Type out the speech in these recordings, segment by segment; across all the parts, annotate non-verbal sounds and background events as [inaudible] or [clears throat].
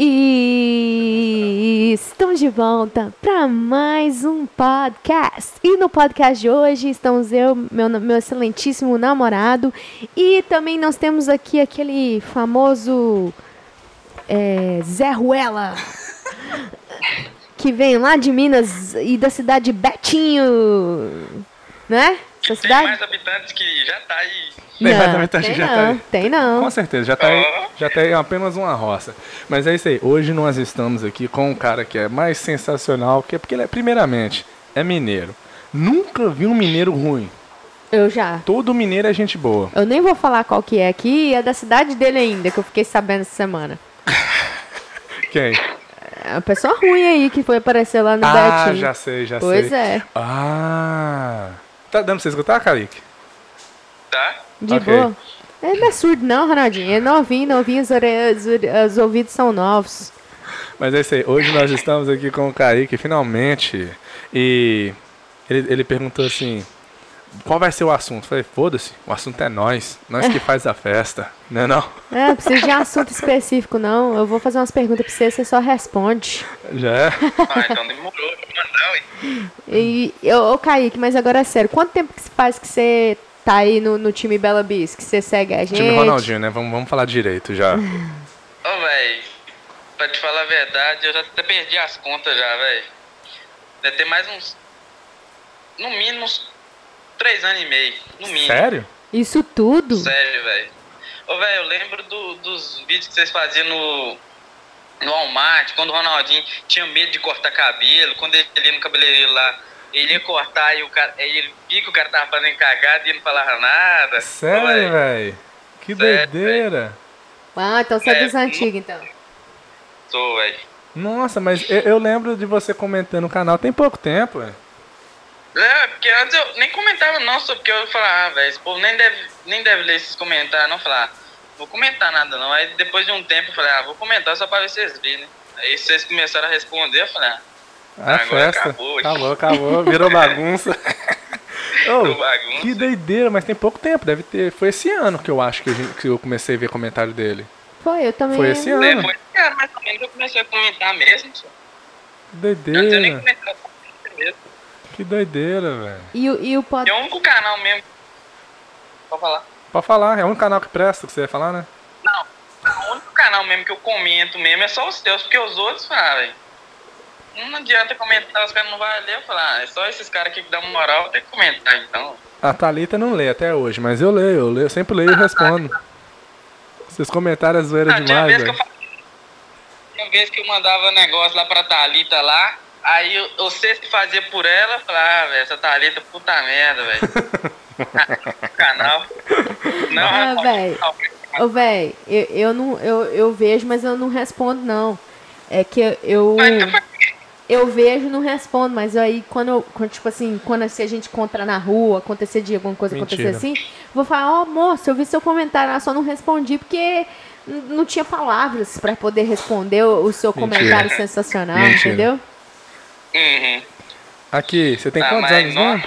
E estamos de volta para mais um podcast. E no podcast de hoje estamos eu, meu, meu excelentíssimo namorado, e também nós temos aqui aquele famoso é, Zé Ruela, que vem lá de Minas e da cidade de Betinho, né? Essa Tem cidade? mais habitantes que já tá aí. Tem mais Não, habitantes tem que já não, tá aí. tem não. Com certeza, já tá aí, já tá aí apenas uma roça. Mas é isso aí, hoje nós estamos aqui com um cara que é mais sensacional, que é porque ele é, primeiramente, é mineiro. Nunca vi um mineiro ruim. Eu já. Todo mineiro é gente boa. Eu nem vou falar qual que é aqui, é da cidade dele ainda, que eu fiquei sabendo essa semana. [laughs] Quem? É uma pessoa ruim aí que foi aparecer lá no ah, Betinho. já sei, já Pois sei. é, Ah. Tá dando pra você escutar, Kaique? Tá? de Ok. boa. Ele não é surdo não, Ronaldinho. É novinho, novinho, os, ore- os ore- os ouvidos são novos. Mas é isso aí. Hoje nós estamos aqui com o Kaique, finalmente. E ele, ele perguntou assim: qual vai ser o assunto? Falei: foda-se, o assunto é nós. Nós que [laughs] faz a festa. Não é não? É, não precisa de assunto específico não. Eu vou fazer umas perguntas pra você, você só responde. Já é? [laughs] Ah, então demorou pra mandar, ué. E, eu, ô Kaique, mas agora é sério, quanto tempo que se faz que você tá aí no, no time Bela Bis? Que você segue a gente? Time Ronaldinho, né? Vamos, vamos falar direito já. [laughs] Ô, véi, pra te falar a verdade, eu já até perdi as contas já, véi. Deve ter mais uns. No mínimo uns três anos e meio. No mínimo. Sério? Isso tudo? Sério, velho. Ô, velho, eu lembro do- dos vídeos que vocês faziam no, no Walmart, quando o Ronaldinho tinha medo de cortar cabelo, quando ele ia no cabeleireiro lá, ele ia cortar e o cara, aí ele via que o cara tava fazendo cagada e não falava nada. Sério, véi, velho? Que Sério, doideira. Ah, então você é É, dos antigos, então. Sou, velho. Nossa, mas eu, eu lembro de você comentando no canal tem pouco tempo, ué. É, porque antes eu nem comentava não, só porque eu falava, ah, velho, esse povo nem deve, nem deve ler esses comentários, não falar, vou comentar nada não. Aí depois de um tempo eu falei, ah, vou comentar só pra ver se vocês virem, né? Aí vocês começaram a responder, eu falei, ah, A Agora festa. acabou. Acabou, acabou. Virou bagunça. [laughs] Virou bagunça. Que doideira, mas tem pouco tempo. Deve ter. Foi esse ano que eu acho que, a gente- que eu comecei a ver comentário dele. Foi, eu também. Foi esse ano. É, foi, cara, mais ou menos eu comecei a comentar mesmo. Só. Que Antes eu nem doideira. comentava. Que doideira, velho. E, o- e o pod... É o único canal mesmo. Pode falar. Pode falar, é o único canal que presta que você ia falar, né? Não, o único canal mesmo que eu comento mesmo é só os teus, porque os outros, ah, velho. Não adianta comentar, os caras não vão ler. Eu falo, ah, é só esses caras aqui que dão moral, tem que comentar então. A Thalita não lê até hoje, mas eu leio, eu leio, eu sempre leio e respondo. Seus comentários é zoeira Ah, tinha demais, vez que eu velho. Tinha vez que eu mandava negócio lá pra Thalita lá, aí eu- você que fazia por ela, eu falava, ah, velho, essa Thalita, puta merda, velho. Ah, [laughs] canal. Não, Ah, não, velho. Ô, véi, eu, eu, não, eu, eu vejo, mas eu não respondo, não. É que eu, então eu vejo e não respondo, mas aí quando, eu, quando, tipo assim, quando se a gente encontrar na rua, acontecer de alguma coisa Mentira. acontecer assim, vou falar, ó, moço, eu vi seu comentário, eu só não respondi porque não tinha palavras pra poder responder o, o seu Mentira. comentário sensacional, Mentira. entendeu? Uhum. Aqui, você tem Ah, quantos anos, não- né?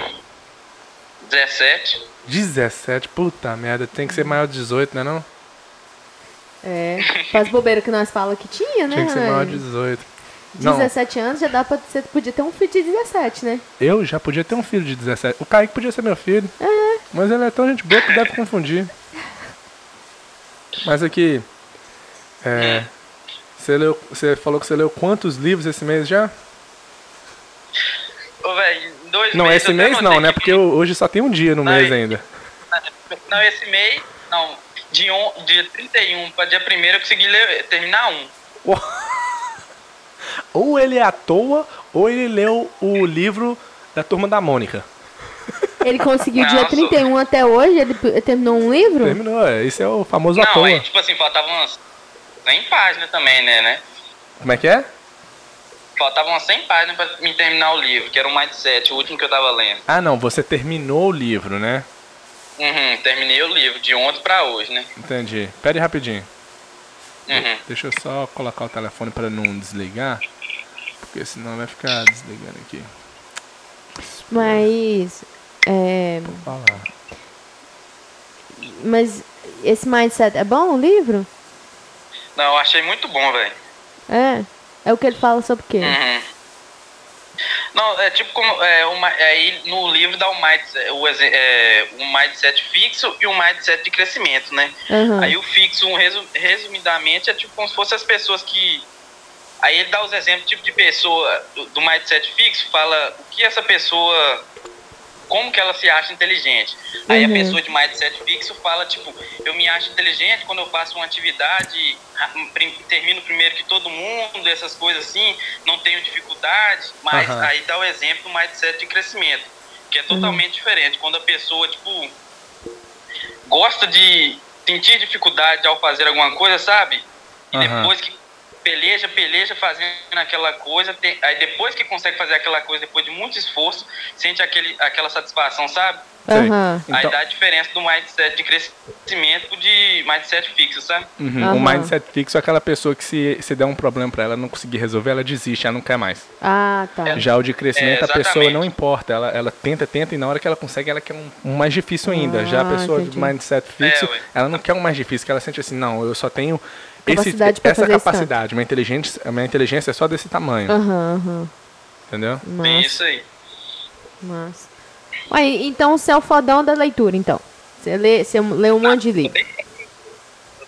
17. 17, puta merda, tem que ser maior de 18, né não? É. Faz bobeira que nós falamos que tinha, né? Tinha que ser maior de Rani? 18. Não, 17 anos já dá pra. Você podia ter um filho de 17, né? eu já podia ter um filho de 17. O Kaique podia ser meu filho. Mas ele é tão gente boa que deve confundir. Mas aqui. É. Você, leu, você falou que você leu quantos livros esse mês já? Ô, velho, dois Não, meses. esse mês não, né? que- Porque hoje só tem um dia no Não, mês ainda. Não, esse mês, não. De on, dia 31 pra dia 1 eu consegui ler, terminar um. [laughs] Ou ele é à toa, ou ele leu o livro da Turma da Mônica. Ele conseguiu dia Nossa. 31 até hoje, ele terminou um livro? Terminou, é. Esse é o famoso à Não, toa. aí, tipo assim, faltavam umas 100 páginas também, né, né? Como é que é? Faltavam umas 100 páginas pra me terminar o livro, que era o Mindset, o último que eu tava lendo. Ah, não, você terminou o livro, né? Uhum, terminei o livro, de ontem pra hoje, né? Entendi. Pera aí rapidinho. Uhum. Deixa eu só colocar o telefone para não desligar. Porque senão vai ficar desligando aqui. Mas. É, Vou falar. mas esse mindset é bom o livro? Não, eu achei muito bom, velho. É. É o que ele fala sobre o quê? Uhum. Não, é tipo como. É, uma, aí no livro dá o mindset, o, é, um mindset fixo e um mindset de crescimento, né? Uhum. Aí o fixo, um resum, resumidamente, é tipo como se fossem as pessoas que. Aí ele dá os exemplos tipo de pessoa do, do mindset fixo, fala o que essa pessoa como que ela se acha inteligente. Aí Uhum. a pessoa de mindset fixo fala, tipo, eu me acho inteligente quando eu faço uma atividade, termino primeiro que todo mundo, essas coisas assim, não tenho dificuldade, mas Aham. aí dá o exemplo do mindset de crescimento, que é totalmente diferente. Quando a pessoa, tipo, gosta de sentir dificuldade ao fazer alguma coisa, sabe? E depois que peleja, peleja fazendo aquela coisa, tem- aí depois que consegue fazer aquela coisa, depois de muito esforço, sente aquele, aquela satisfação, sabe? Aham. Aí Então, dá a diferença do mindset de crescimento de mindset fixo, sabe? uhum, Aham. O mindset fixo é aquela pessoa que se, se der um problema pra ela não conseguir resolver, ela desiste, ela não quer mais. Ah, tá. Já o de crescimento, É, a pessoa não importa, ela, ela tenta, tenta, e na hora que ela consegue, ela quer um, um mais difícil ainda. Já a Ah, pessoa entendi. de mindset fixo, É, ela não quer um mais difícil, que ela sente assim, não, eu só tenho Capacidade pra essa fazer isso capacidade, minha inteligência, a minha inteligência é só desse tamanho, Aham, aham. entendeu? Tem isso aí. massa. Ué, então você é o fodão da leitura, então. Você lê, você lê um monte de livro.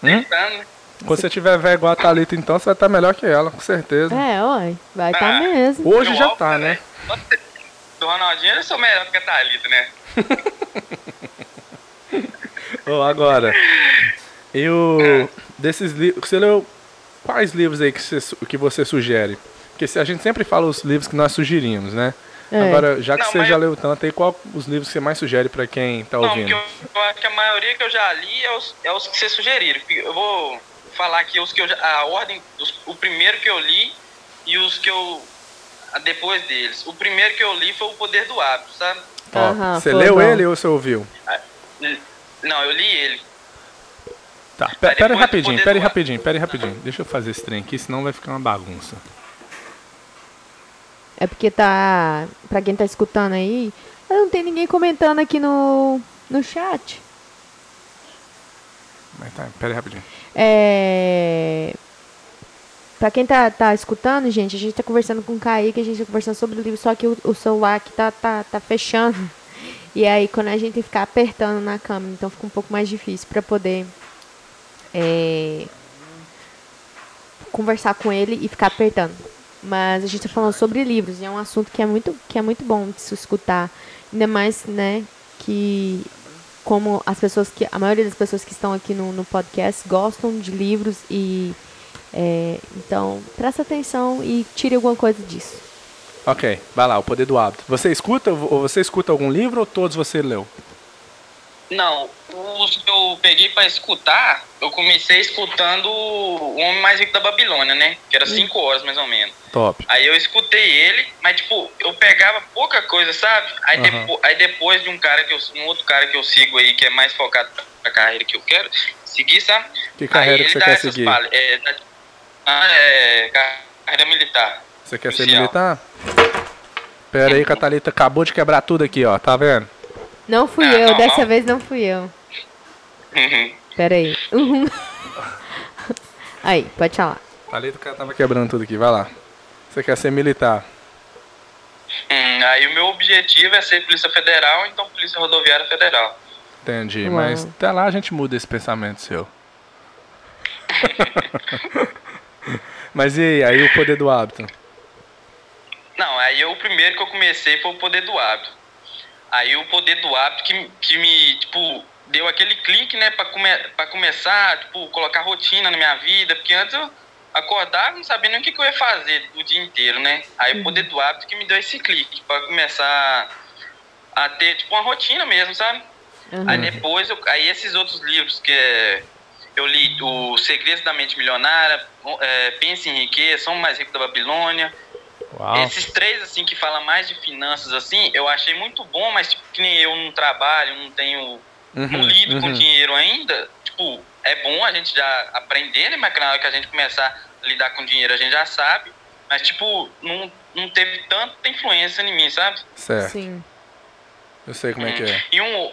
Hum? né? Quando você tiver velho igual a Thalita, então, você vai estar melhor que ela, com certeza. É, ué. Vai estar Ah. mesmo. Hoje Meu já óbvio, tá, né? Do Ronaldinho eu sou melhor do que a Thalita, né? [laughs] Ô, agora, eu, desses livros, você leu quais livros aí que você, que você sugere? Porque se a gente sempre fala os livros que nós sugerimos, né? É. Agora, já que Não, você mas já eu- leu tanto aí, qual os livros que você mais sugere pra quem tá Não, ouvindo? porque eu, acho que a maioria que eu já li é os, é os que vocês sugeriram. Eu vou falar aqui os que eu já, a ordem, os- o primeiro que eu li e os que eu depois deles. O primeiro que eu li foi o Poder do Hábito, sabe? Você leu bom. ele ou você ouviu? Não, eu li ele. Tá, pera do rapidinho, pera rapidinho, pera aí rapidinho. Deixa eu fazer esse trem aqui, senão vai ficar uma bagunça. É porque tá. Pra quem tá escutando aí, não tem ninguém comentando aqui no, no chat. Mas tá, pera aí rapidinho. É. Pra quem tá, tá escutando, gente, a gente tá conversando com o Kaique, a gente tá conversando sobre o livro, só que o, o celular aqui tá, tá, tá fechando. [laughs] E aí, quando a gente ficar apertando na câmera, então fica um pouco mais difícil pra poder é, conversar com ele e ficar apertando. Mas a gente tá falando sobre livros, e é um assunto que é muito, que é muito bom de se escutar. Ainda mais, né, que como as pessoas que. A maioria das pessoas que estão aqui no, no podcast gostam de livros e. é, então, presta atenção e tire alguma coisa disso. Ok, vai lá, o poder do hábito. Você escuta ou você escuta algum livro ou todos você leu? Não, os que eu peguei pra escutar, eu comecei escutando O Homem Mais Rico da Babilônia, né? Que era cinco horas mais ou menos. Top. Aí eu escutei ele, mas tipo, eu pegava pouca coisa, sabe? Aí, Aham. depo- aí depois de um cara que eu um outro cara que eu sigo aí, que é mais focado pra carreira que eu quero seguir, sabe? Que carreira aí que você quer seguir? palha- é, ah, é, carreira militar. Você quer ser militar? Pera aí que a Thalita acabou de quebrar tudo aqui, ó. Tá vendo? Não fui Ah, eu, não, dessa não. vez não fui eu. Uhum. Pera aí. Uhum. [laughs] Aí, pode falar. Thalita que tava quebrando tudo aqui, vai lá. Você quer ser militar? Hum, aí o meu objetivo é ser Polícia Federal, então Polícia Rodoviária Federal. Entendi, Uau. mas até lá a gente muda esse pensamento seu. [laughs] mas e aí, aí o poder do hábito? Não, aí eu, o primeiro que eu comecei foi o Poder do Hábito. Aí o Poder do Hábito que, que me, tipo, deu aquele clique, né, pra, come, pra começar, tipo, colocar rotina na minha vida, porque antes eu acordava não sabia nem o que, que eu ia fazer o dia inteiro, né? Aí o Poder do Hábito que me deu esse clique, pra começar a ter, tipo, uma rotina mesmo, sabe? Uhum. Aí depois, eu, aí esses outros livros que é, eu li, o Segredos da Mente Milionária, é, Pense em Riqueza, Somos Mais Rico da Babilônia, Uau. esses três, assim, que falam mais de finanças, assim, eu achei muito bom, mas, tipo, que nem eu não trabalho, não tenho, não Uhum, lido com uhum. dinheiro ainda, tipo, é bom a gente já aprender, né, mas na hora que a gente começar a lidar com dinheiro, a gente já sabe, mas, tipo, não, não teve tanta influência em mim, sabe? Certo, Sim. eu sei como é que é. E um,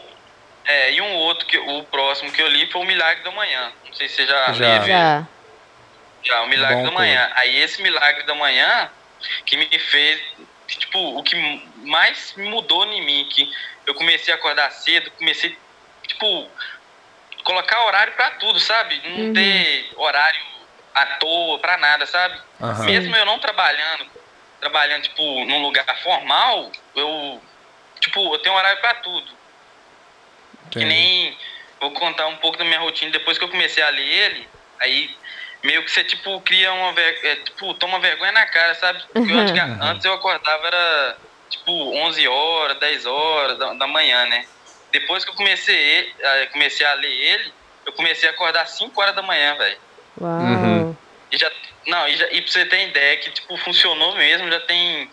é, e um outro, que, o próximo que eu li foi O Milagre da Manhã, não sei se você já, Já. leu. Já. Já, o Milagre Bom da Manhã. Aí esse Milagre da Manhã que me fez, tipo, o que mais mudou em mim, que eu comecei a acordar cedo, comecei, tipo, colocar horário pra tudo, sabe? Não Uhum. ter horário à toa pra nada, sabe? Aham. Mesmo eu não trabalhando, trabalhando, tipo, num lugar formal, eu, tipo, eu tenho horário pra tudo. Que Entendi. nem. Vou contar um pouco da minha rotina. Depois que eu comecei a ler ele, aí meio que você, tipo, cria uma. É, tipo, toma vergonha na cara, sabe? Porque Uhum. antiga- antes eu acordava, era tipo 11 horas, 10 horas da, da manhã, né? Depois que eu comecei, comecei a ler ele, eu comecei a acordar 5 horas da manhã, velho. Uau. Uhum. E já. Não, e, já, e pra você ter ideia que, tipo, funcionou mesmo, já tem.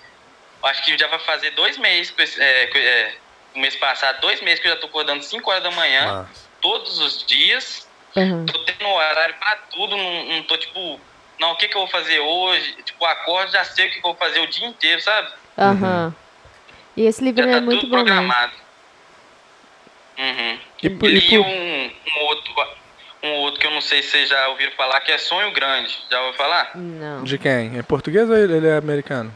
Acho que já vai fazer dois meses, é, é, o mês passado, dois meses que eu já tô acordando 5 horas da manhã, Mas- todos os dias. Uhum. Tô tendo horário pra tudo, não, não tô tipo, não, o que que eu vou fazer hoje? Tipo, acordo, já sei o que que eu vou fazer o dia inteiro, sabe? Aham. E esse livro Já é tá muito tudo bom programado. Uhum. E por- E, e por- um, um outro, um outro que eu não sei se vocês já ouviram falar, que é Sonho Grande. Já ouviu falar? Não. De quem? É português ou ele é americano?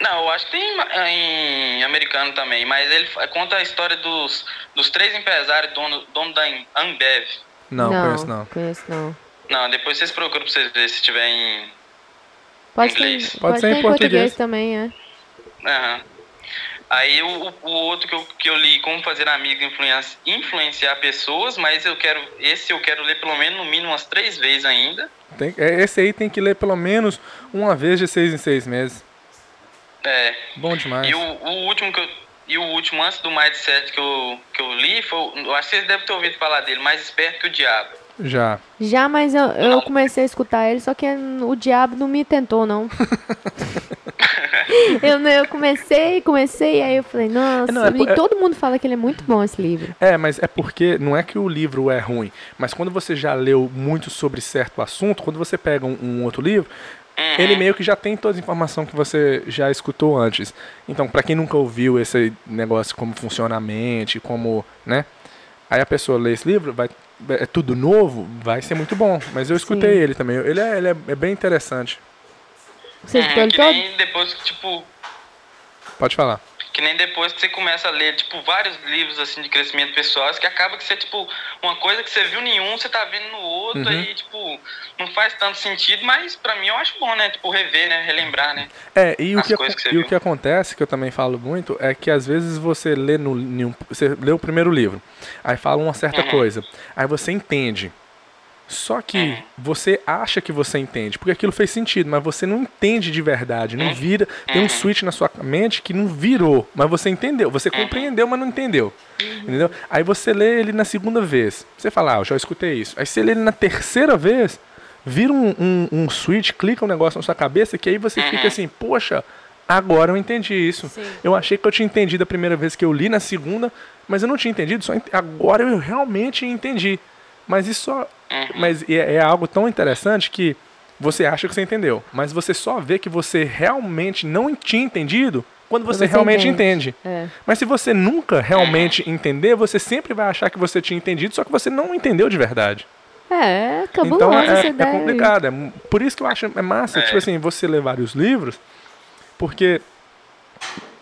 Não, eu acho que tem em americano também, mas ele conta a história dos, dos três empresários dono, dono da Ambev. Não, conheço não. Conheço não. Não, depois vocês procuram pra vocês verem se tiver em. Pode Inglês. pode Pode ser em em português português. também, é. Aham. Aí o, o outro que eu, que eu li, Como Fazer Amigos e Influenci- Influenciar Pessoas, mas eu quero. Esse eu quero ler pelo menos no mínimo umas três vezes ainda. Tem- é, esse aí tem que ler pelo menos uma vez de seis em seis meses. É. Bom demais. E o, o último que eu. E o último, antes do Mindset que eu, que eu li, foi. Eu acho que vocês devem ter ouvido falar dele, Mais Esperto que o Diabo. Já. Já, mas eu, eu comecei a escutar ele, só que o diabo não me tentou, não. [laughs] [laughs] eu, eu comecei, comecei, aí eu falei, nossa, Não, é e é- todo mundo fala que ele é muito bom, esse livro. É, mas é porque não é que o livro é ruim, mas quando você já leu muito sobre certo assunto, quando você pega um, um outro livro, Uhum. ele meio que já tem toda a informação que você já escutou antes. Então, pra quem nunca ouviu esse negócio como funciona a mente, como, né? Aí a pessoa lê esse livro, vai é tudo novo, vai ser muito bom. Mas eu escutei Sim. ele também. Ele é, ele é, é bem interessante. Você escutou ele que todo? nem depois que, tipo. Pode falar. Que nem depois que você começa a ler, tipo, vários livros, assim, de crescimento pessoal, que acaba que você, tipo, uma coisa que você viu nenhum, você tá vendo no outro, Uhum. aí, tipo, não faz tanto sentido, mas pra mim eu acho bom, né? Tipo, rever, né? Relembrar, né? É, e, o que, que você e o que acontece, que eu também falo muito, é que às vezes você lê no, você lê o primeiro livro, aí fala uma certa Uhum. coisa, aí você entende. Só que Uhum. você acha que você entende, porque aquilo fez sentido, mas você não entende de verdade, não vira, tem um Uhum. switch na sua mente que não virou, mas você entendeu, você compreendeu, mas não entendeu. Entendeu? Aí você lê ele na segunda vez, você fala, ah, eu já escutei isso. Aí você lê ele na terceira vez, vira um, um, um switch, clica um negócio na sua cabeça, que aí você fica assim, poxa, agora eu entendi isso. Sim. Eu achei que eu tinha entendido a primeira vez que eu li, na segunda, mas eu não tinha entendido, só ent- agora eu realmente entendi. Mas isso só. Mas é, é algo tão interessante que você acha que você entendeu, mas você só vê que você realmente não tinha entendido quando você, você realmente entende. entende. É. Mas se você nunca realmente entender, você sempre vai achar que você tinha entendido, só que você não entendeu de verdade. É, cabuloso Então essa é, é ideia. aí. complicado. É, por isso que eu acho é massa, É. tipo assim, você ler vários livros, porque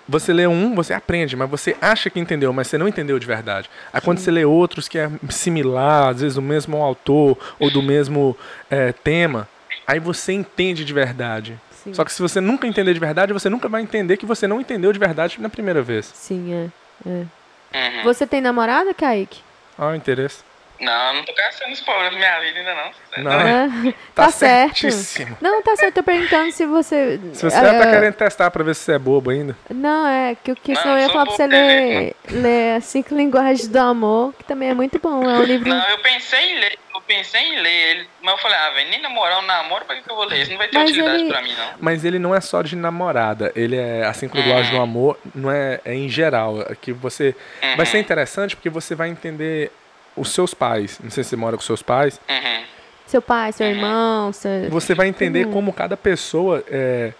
você lê um, você aprende, mas você acha que entendeu, mas você não entendeu de verdade. Aí quando você lê outros que é similar, às vezes do mesmo autor ou do mesmo é, tema, aí você entende de verdade. Sim. Só que se você nunca entender de verdade, você nunca vai entender que você não entendeu de verdade na primeira vez. Sim, é. é. Uhum. Você tem namorada, Kaique? Olha o interesse. Não, não tô caçando os problemas da minha vida ainda, não. Não. É. Tá Tá, certo. certíssimo. Não, tá certo. Tô perguntando se você. Se você é, tá querendo testar pra ver se você é bobo ainda. Não, é que, que Não, senão eu ia falar pra você ler, ler As Cinco Linguagens do Amor, que também é muito bom. É um [laughs] livro. Não, eu pensei em ler, eu pensei em ler ele, mas eu falei, ah, velho, nem namorar um namoro, pra que que eu vou ler? Isso não vai ter Mas utilidade ele- pra mim, não. Mas ele não é só de namorada, ele é assim como linguagem do amor, não é, é em geral, é que você vai ser interessante porque você vai entender os seus pais. Não sei se você mora com seus pais, Uhum. Seu pai, seu irmão, seu... você vai entender Uhum. como cada pessoa é,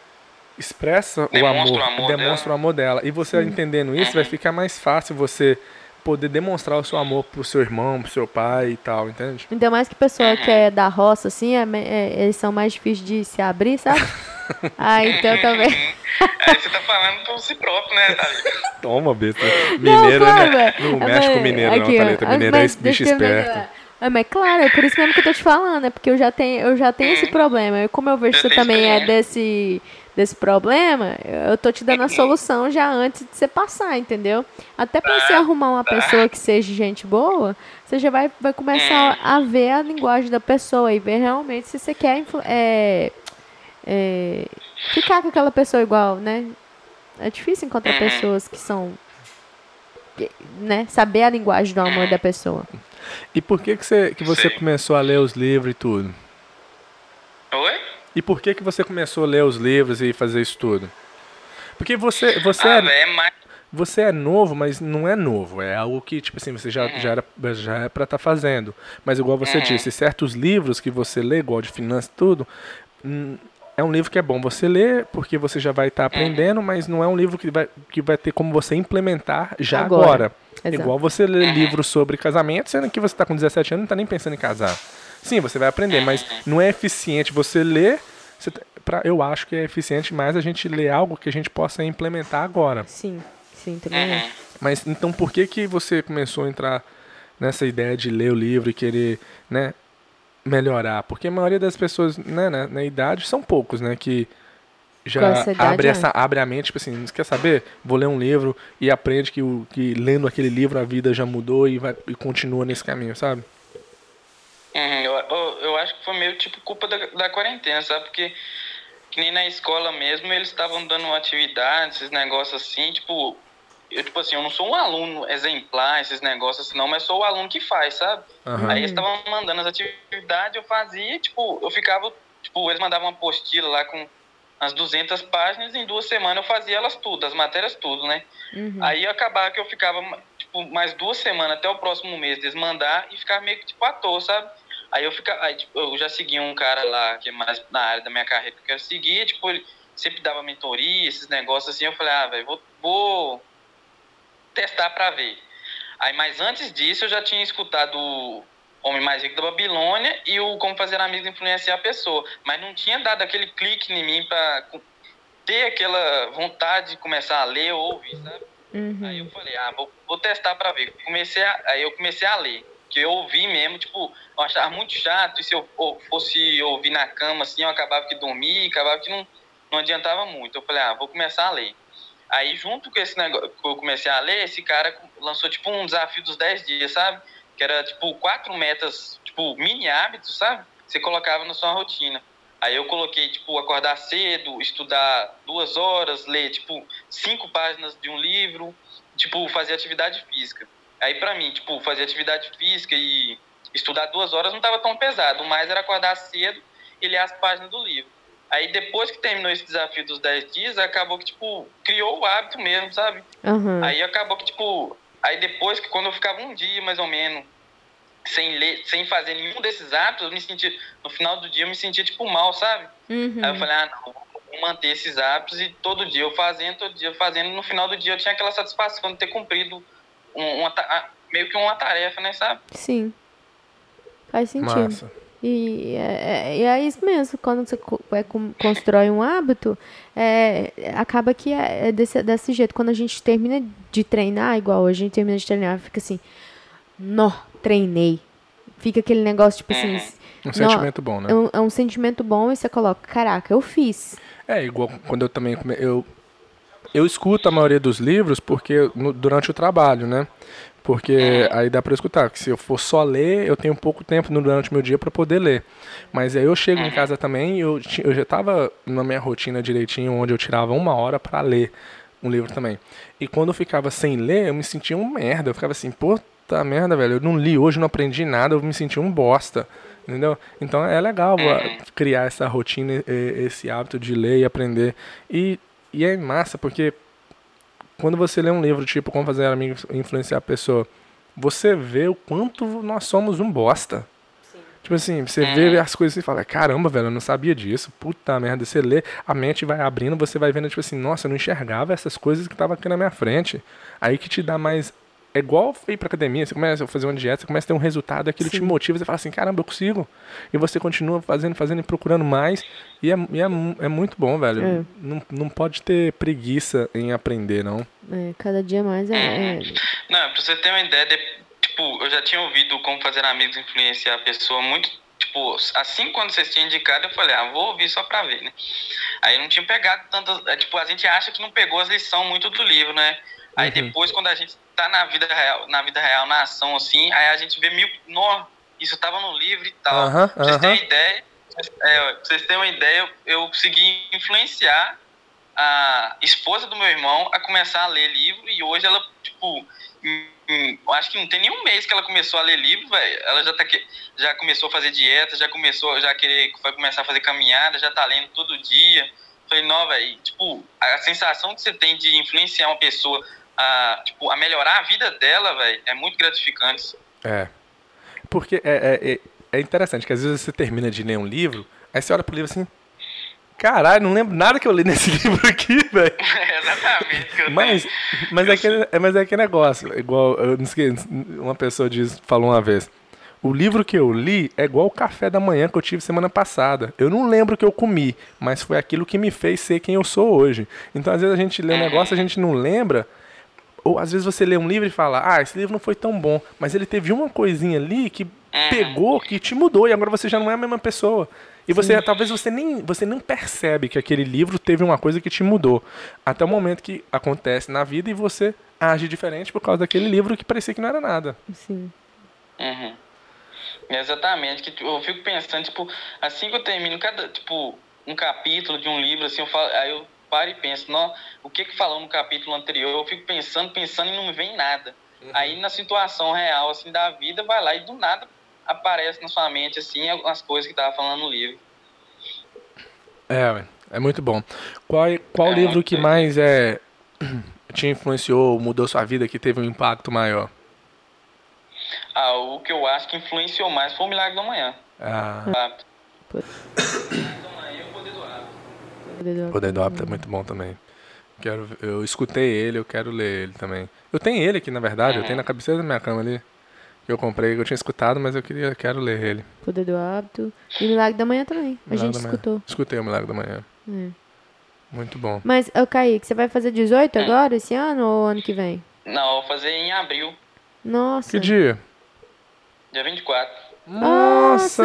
expressa o Demonstra amor, o amor demonstra dela. o amor dela. E você entendendo isso, vai ficar mais fácil você poder demonstrar o seu amor pro seu irmão, pro seu pai e tal, entende? Ainda mais que pessoa que é da roça, assim, é, é- eles são mais difíceis de se abrir, sabe? [laughs] [laughs] ah, então também. Aí [laughs] você tá falando por si próprio, né, Davi? Toma, besta. Não, Mineiro, né? Não Ah, mexe com mineiro, não, aqui, ó. Thalita. Mineiro é mas esse bicho esperto. Ah, mas claro, é por isso mesmo que eu tô te falando, é porque eu já tenho, eu já tenho esse problema. E como eu vejo que você também é desse, desse problema, eu tô te dando a solução já antes de você passar, entendeu? Até pra você arrumar uma pessoa que seja gente boa, você já vai, vai começar a ver a linguagem da pessoa e ver realmente se você quer é, é, ficar com aquela pessoa igual, né? É difícil encontrar Uhum. pessoas que são. que, Né? Saber a linguagem do amor da pessoa. E por que que você, que você começou a ler os livros e tudo? Oi? E por que que você começou a ler os livros e fazer isso tudo? Porque você, você, Ah, é, é mais. você é novo, mas não é novo. É algo que, tipo assim, você já, já, era, já é pra estar fazendo. Mas igual você disse, certos livros que você lê, igual de finanças e tudo, hum, é um livro que é bom você ler, porque você já vai estar aprendendo, mas não é um livro que vai, que vai ter como você implementar já Agora. agora. Igual você lê livros sobre casamento, sendo que você está com 17 anos e não está nem pensando em casar. Sim, você vai aprender, mas não é eficiente você ler. Você, tá- pra, eu acho que é eficiente mais a gente ler algo que a gente possa implementar agora. Sim, sim, também é. Mas então por que que você começou a entrar nessa ideia de ler o livro e querer, né, melhorar? Porque a maioria das pessoas, né, na, na idade são poucos, né, que já idade, abre é. essa abre a mente, tipo assim, quer saber? Vou ler um livro e aprende que o que lendo aquele livro a vida já mudou e vai e continua nesse caminho, sabe? Uhum, eu, eu, eu acho que foi meio tipo culpa da, da quarentena, sabe? Porque que nem na escola mesmo eles estavam dando atividades, esses negócios assim, tipo, eu tipo assim, eu não sou um aluno exemplar, esses negócios assim, não, mas sou o aluno que faz, sabe? Aham. Aí eles estavam mandando as atividades, eu fazia, tipo, eu ficava, tipo, eles mandavam uma apostila lá com as 200 páginas, em duas semanas eu fazia elas tudo, as matérias tudo, né? Uhum. Aí acabava que eu ficava, tipo, mais duas semanas até o próximo mês deles mandar e ficava meio que, tipo, à toa, sabe? Aí eu ficava, aí, tipo, eu já segui um cara lá que é mais na área da minha carreira que eu quero seguir, tipo, ele sempre dava mentoria, esses negócios assim, eu falei, ah, velho, vou, vou testar pra ver. Aí, mas antes disso, eu já tinha escutado o Homem Mais Rico da Babilônia e o Como Fazer Amigos Influenciar a Pessoa, mas não tinha dado aquele clique em mim cu- ter aquela vontade de começar a ler ou ouvir, sabe? Uhum. Aí eu falei, ah, vou, vou testar pra ver. Comecei a, aí eu comecei a ler. Que eu ouvi mesmo, tipo, eu achava muito chato. E se eu fosse ouvir na cama, assim, eu acabava que dormia, acabava que não, não adiantava muito. Eu falei, ah, vou começar a ler. Aí, junto com esse negócio que eu comecei a ler, esse cara lançou, tipo, um desafio dos 10 dias, sabe? Que era, tipo, quatro metas, tipo, mini hábitos, sabe? Você colocava na sua rotina. Aí eu coloquei, tipo, acordar cedo, estudar duas horas, ler, tipo, cinco páginas de um livro, tipo, fazer atividade física. Aí pra mim, tipo, fazer atividade física e estudar duas horas não tava tão pesado. O mais era acordar cedo e ler as páginas do livro. Aí depois que terminou esse desafio dos 10 dias, acabou que, tipo, criou o hábito mesmo, sabe? Aham. Aí acabou que, tipo, aí depois que quando eu ficava um dia mais ou menos sem ler, sem fazer nenhum desses hábitos, eu me sentia, no final do dia eu me sentia, tipo, mal, sabe? Uhum. Aí eu falei, ah, não, vou manter esses hábitos e todo dia eu fazendo, todo dia eu fazendo. No final do dia eu tinha aquela satisfação de ter cumprido um- uma, meio que uma tarefa, né, sabe? Sim. Faz sentido. Massa. E é, é- é isso mesmo, quando você co- é, com- constrói um hábito, é, acaba que é, é desse, desse jeito. Quando a gente termina de treinar, igual hoje a gente termina de treinar, fica assim, nó, treinei. Fica aquele negócio, tipo assim, Um nó, sentimento bom, né? é um, é um sentimento bom e você coloca, caraca, eu fiz. É, igual quando eu também come- eu eu escuto a maioria dos livros porque no- durante o trabalho, né? Porque aí dá para escutar, que se eu for só ler, eu tenho pouco tempo no- durante o meu dia para poder ler. Mas aí eu chego em casa também, e eu, eu já estava na minha rotina direitinho, onde eu tirava uma hora para ler um livro também. E quando eu ficava sem ler, eu me sentia um merda. Eu ficava assim, puta merda, velho, eu não li hoje, não aprendi nada, eu me sentia um bosta. Entendeu? Então é legal ah, criar essa rotina, esse hábito de ler e aprender. E, e é massa, porque quando você lê um livro tipo Como Fazer Amigos Influenciar a Pessoa, você vê o quanto nós somos um bosta. Tipo assim, você vê as coisas e fala, caramba, velho, eu não sabia disso. Puta merda, você lê, a mente vai abrindo, você vai vendo, tipo assim, nossa, eu não enxergava essas coisas que estavam aqui na minha frente. Aí que te dá mais é igual ir pra academia, você começa a fazer uma dieta, você começa a ter um resultado, aquilo te Sim. motiva, você fala assim, caramba, eu consigo. E você continua fazendo, fazendo e procurando mais. E é, e é, é muito bom, velho. É. Não, não pode ter preguiça em aprender, não. É, cada dia mais é. é- Não, pra você ter uma ideia, de- tipo, eu já tinha ouvido como fazer amigos influenciar a pessoa muito, tipo, assim quando vocês tinham indicado, eu falei, ah, vou ouvir só pra ver, né? Aí não tinha pegado tantas, é, tipo, a gente acha que não pegou as lições muito do livro, né? Aí Uhum. depois, quando a gente tá na vida real, na vida real, na ação, assim, aí a gente vê mil, nó, isso tava no livro e tal. Aham, Pra vocês terem aham. uma ideia, é, pra vocês terem uma ideia, eu, eu consegui influenciar a esposa do meu irmão a começar a ler livro e hoje ela, tipo, em- em- eu acho que não tem nenhum mês que ela começou a ler livro, velho. Ela já, tá, que- já começou a fazer dieta, já começou, já querer, vai começar a fazer caminhada, já tá lendo todo dia. Falei, não, velho, tipo, a sensação que você tem de influenciar uma pessoa a, tipo, a melhorar a vida dela, velho, é muito gratificante. É. Porque é, é, é, é interessante que às vezes você termina de ler um livro, aí você olha pro livro assim, caralho, não lembro nada que eu li nesse [laughs] livro aqui, velho. É [laughs] exatamente o que eu Mas, mas, é aquele, é, mas é aquele negócio, igual eu não esqueci, uma pessoa diz, falou uma vez. O livro que eu li é igual o café da manhã que eu tive semana passada. Eu não lembro o que eu comi, mas foi aquilo que me fez ser quem eu sou hoje. Então, às vezes a gente lê um negócio, a gente não lembra. Ou às vezes você lê um livro e fala, ah, esse livro não foi tão bom, mas ele teve uma coisinha ali que pegou, que te mudou, e agora você já não é a mesma pessoa. E você, talvez você nem, você nem percebe que aquele livro teve uma coisa que te mudou. Até o momento que acontece na vida e você age diferente por causa daquele livro que parecia que não era nada. Sim. Uhum. Exatamente, que tipo, eu fico pensando, tipo, assim que eu termino cada, tipo, um capítulo de um livro, assim, eu falo, aí eu paro e penso, não, o que que falou no capítulo anterior? Eu fico pensando, pensando e não me vem nada. Aí na situação real, assim, da vida, vai lá e do nada aparece na sua mente, assim, as coisas que tava falando no livro. É, é muito bom. Qual, qual É livro que bom. mais é [clears throat] te influenciou, mudou sua vida, que teve um impacto maior? Ah, o que eu acho que influenciou mais foi o Milagre da Manhã. Ah? Poder do- o Poder do Hábito é muito bom também. Quero, eu escutei ele, eu quero ler ele também. Eu tenho ele aqui, na verdade, eu tenho na cabeceira da minha cama ali. Que eu comprei, que eu tinha escutado, mas eu queria, quero ler ele. Poder do hábito. E Milagre da Manhã também. A Milagre gente da Manhã. escutou. Escutei o Milagre da Manhã. É. Muito bom. Mas, ô Kaique, você vai fazer 18 agora, esse ano ou ano que vem? Não, eu vou fazer em abril, Nossa. Que dia? dia 24. Nossa!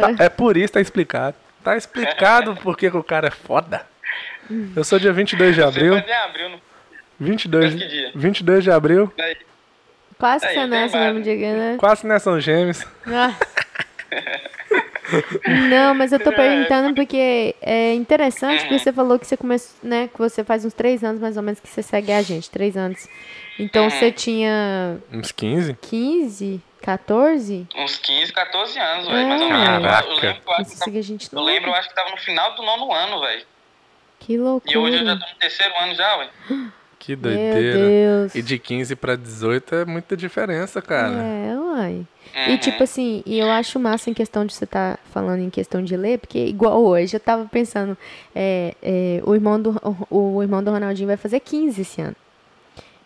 Tá- é por isso, tá explicado. Tá explicado [laughs] porque que o cara é foda. Eu sou dia 22 de Você abril. faz em abril, não 22, que dia? 22 de abril. Aí, Quase que você nasce no mesmo dia, né? Quase né, são gêmeos. Ah. [laughs] Não, mas eu tô perguntando porque é interessante porque você falou que você começou, né? Que você faz uns três anos mais ou menos que você segue a gente, três anos. Então você tinha Uns 15? 15, 14? uns 15, 14 anos, É. velho, mais ou menos. Eu- Caraca. Eu, lembro, eu, acho que tava- gente eu lembro, eu acho que tava no final do nono ano, velho. Que E hoje eu já loucura. tô no terceiro ano já, velho. Que Meu doideira. Deus. E de 15 pra 18 é muita diferença, cara. É, uai. Uhum. E tipo assim, e eu acho massa em questão de você estar falando em questão de ler, porque igual hoje eu tava pensando, é, é, o, irmão do, o, o irmão do Ronaldinho vai fazer 15 esse ano.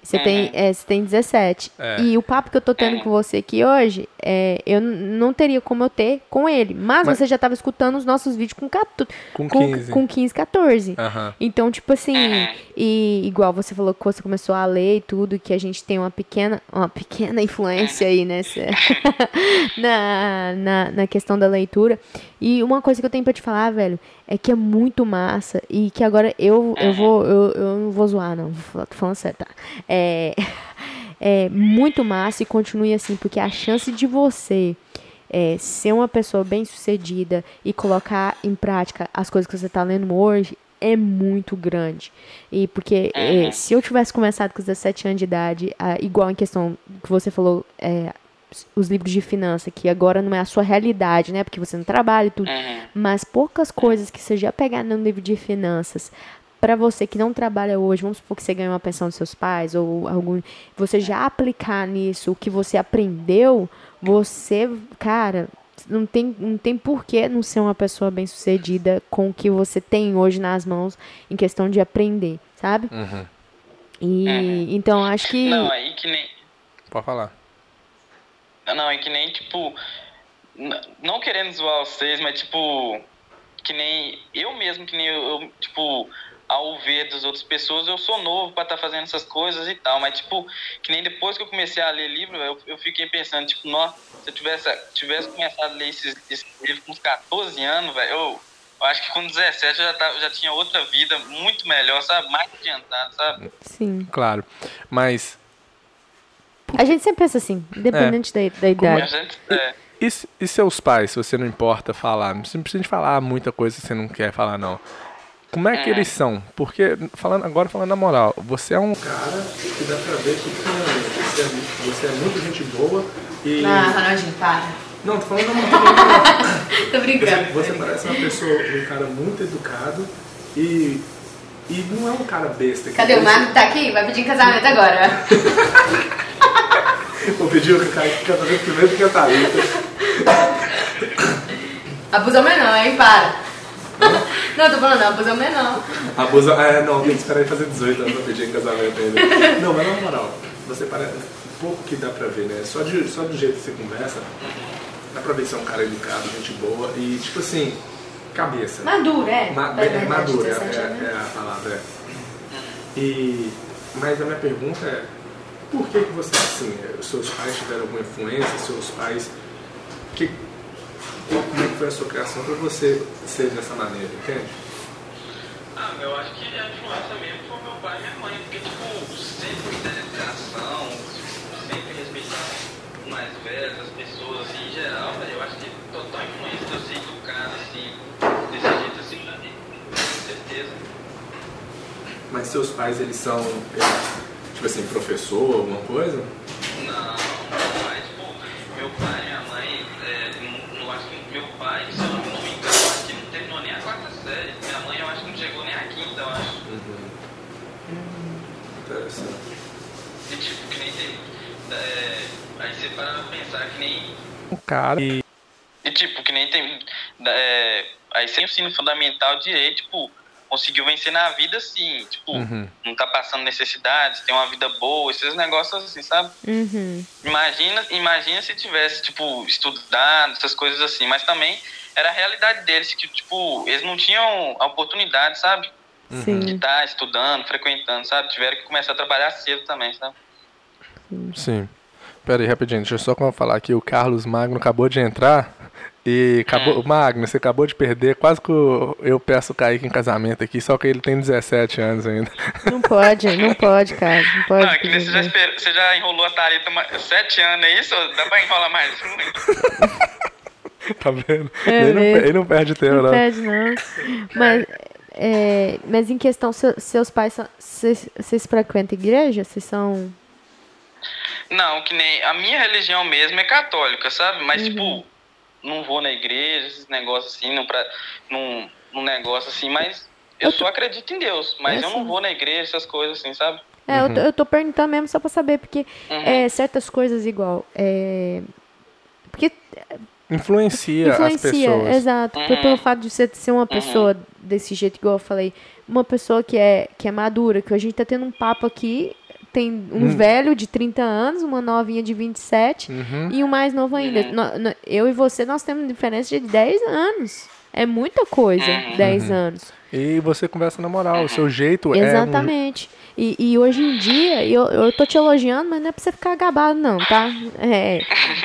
Você tem, é, você tem 17. É. E o papo que eu tô tendo com você aqui hoje, é, eu não teria como eu ter com ele. Mas, Mas- você já tava escutando os nossos vídeos com, 14, Com com, 15. com 15, 14. Aham. Então, tipo assim, e igual você falou que você começou a ler e tudo, que a gente tem uma pequena, uma pequena [laughs] influência aí nessa [laughs] [laughs] na, na, na questão da leitura. E uma coisa que eu tenho pra te falar, velho, é que é muito massa e que agora eu, eu vou, eu, eu não vou zoar, não, tô falando sério, tá? É, [laughs] é muito massa e continue assim, porque a chance de você é, ser uma pessoa bem sucedida e colocar em prática as coisas que você está lendo hoje é muito grande. E porque é, se eu tivesse começado com os 17 anos de idade, ah, igual em questão que você falou, é, os livros de finança, que agora não é a sua realidade, né? Porque você não trabalha e tudo. Uhum. Mas poucas coisas que você já pegar no livro de finanças, para você que não trabalha hoje, vamos supor que você ganha uma pensão dos seus pais ou algum, você já aplicar nisso o que você aprendeu, você, cara, não tem, não tem porquê não ser uma pessoa bem-sucedida com o que você tem hoje nas mãos em questão de aprender, sabe? Uhum. E então acho que Não, aí que nem. pode falar. Não, é que nem, tipo. Não querendo zoar vocês, mas, tipo. Que nem. Eu mesmo, que nem eu, eu, tipo. Ao ver das outras pessoas, eu sou novo pra estar fazendo essas coisas e tal. Mas, tipo, que nem depois que eu comecei a ler livro, eu, eu fiquei pensando, tipo, nossa, se eu tivesse, tivesse começado a ler esses, esses livros com uns 14 anos, velho, eu, eu acho que com 17 eu já, tava, já tinha outra vida muito melhor, sabe? Mais adiantada, sabe? Sim. Claro. Mas A gente sempre pensa assim, independente da, da A idade. gente, é, e, e seus pais, se você não importa falar? Não precisa de falar muita coisa que você não quer falar, não. Como é que eles são? Porque, falando, agora falando na moral, você é um cara que dá pra ver que você, é, você é muito gente boa e. Ronaldinho, para. Não, tô falando na moral. [laughs] Tô brincando. Você, você parece uma pessoa, um cara muito educado e. E não é um cara besta. que Cadê o Marco? Tá aqui? Vai pedir em casamento agora. [laughs] Vou pedir o casamento primeiro que a Thalita. Abusou menor, hein? Para. Não, tô falando, não, abusou menor. Abusa. É, não, tem que esperar ele fazer 18 anos pra pedir em casamento ainda. Não, mas na moral, você parece. Pouco que dá pra ver, né? Só, de, só do jeito que você conversa, dá pra ver você é um cara educado, gente boa e, tipo assim, cabeça. Maduro, é. Ma é, madura, é, 17 anos. é- é a palavra. É. E, mas a minha pergunta é, por que, que você é assim? Os seus pais tiveram alguma influência? Seus pais... Que, como é que foi a sua criação para você ser dessa maneira, entende? Ah, eu acho que a influência mesmo foi meu pai e minha mãe, porque, tipo, sempre teve educação, sempre respeitar os mais velhos, as pessoas assim, em geral, eu acho que total influência de eu ser educado, assim, desse jeito, assim, pra mim, com certeza. Mas seus pais, eles são, é, tipo assim, professor, alguma coisa? Não, meu pai, tipo, meu pai e minha mãe, é, não- eu acho que meu pai, se eu não me engano, eu acho que não terminou nem a quarta série, minha mãe eu acho que não chegou nem a quinta, eu acho. Interessante. E tipo, que nem tem. É, aí você para pensar que nem. Um cara e... E tipo, que nem tem. É, aí sem o ensino fundamental direito, tipo, conseguiu vencer na vida assim, tipo, Uhum. não tá passando necessidades, tem uma vida boa, esses negócios assim, sabe? Uhum. Imagina, imagina se tivesse, tipo, estudado, essas coisas assim, mas também era a realidade deles, que, tipo, eles não tinham a oportunidade, sabe? De Sim. estar estudando, frequentando, sabe? Tiveram que começar a trabalhar cedo também, sabe? Sim. Pera aí, rapidinho, deixa eu só falar aqui. O Carlos Magno acabou de entrar e acabou. Magno, você acabou de perder. Quase que eu- peço o Kaique em casamento aqui, só que ele tem 17 anos ainda. [laughs] Não pode, não pode, cara. Não pode. Não, é que você já, esper- você já enrolou a Thalita ma- sete anos, é isso? Dá pra enrolar mais um? [laughs] tá vendo? É ele, não, mesmo. ele não perde tempo, Não não. pede, não. Mas, é, mas em questão, seu- seus pais são. Vocês vocês frequentam igreja? Vocês são. Não, que nem. A minha religião mesmo é católica, sabe? Mas, tipo, não vou na igreja, esses negócios assim, não pra, num, num negócio assim, mas eu, Eu só acredito em Deus. Mas É, eu não vou na igreja, essas coisas assim, sabe? É, eu, tô, eu tô perguntando mesmo só pra saber, porque Uhum. é, certas coisas igual. É, porque Influencia, influencia, as pessoas. exato. Por- Uhum. Pelo fato de você ser uma pessoa desse jeito, igual eu falei, uma pessoa que é, que é madura, que a gente tá tendo um papo aqui, tem um Hum. velho de 30 anos, uma novinha de 27 Uhum. e um mais novo ainda. Uhum. No- no- eu e você, nós temos diferença de 10 anos. É muita coisa, Uhum. 10 anos. E você conversa na moral, o seu jeito é. um- Exatamente. E, e hoje em dia, eu, eu tô te elogiando, mas não é pra você ficar gabado, não, tá? É,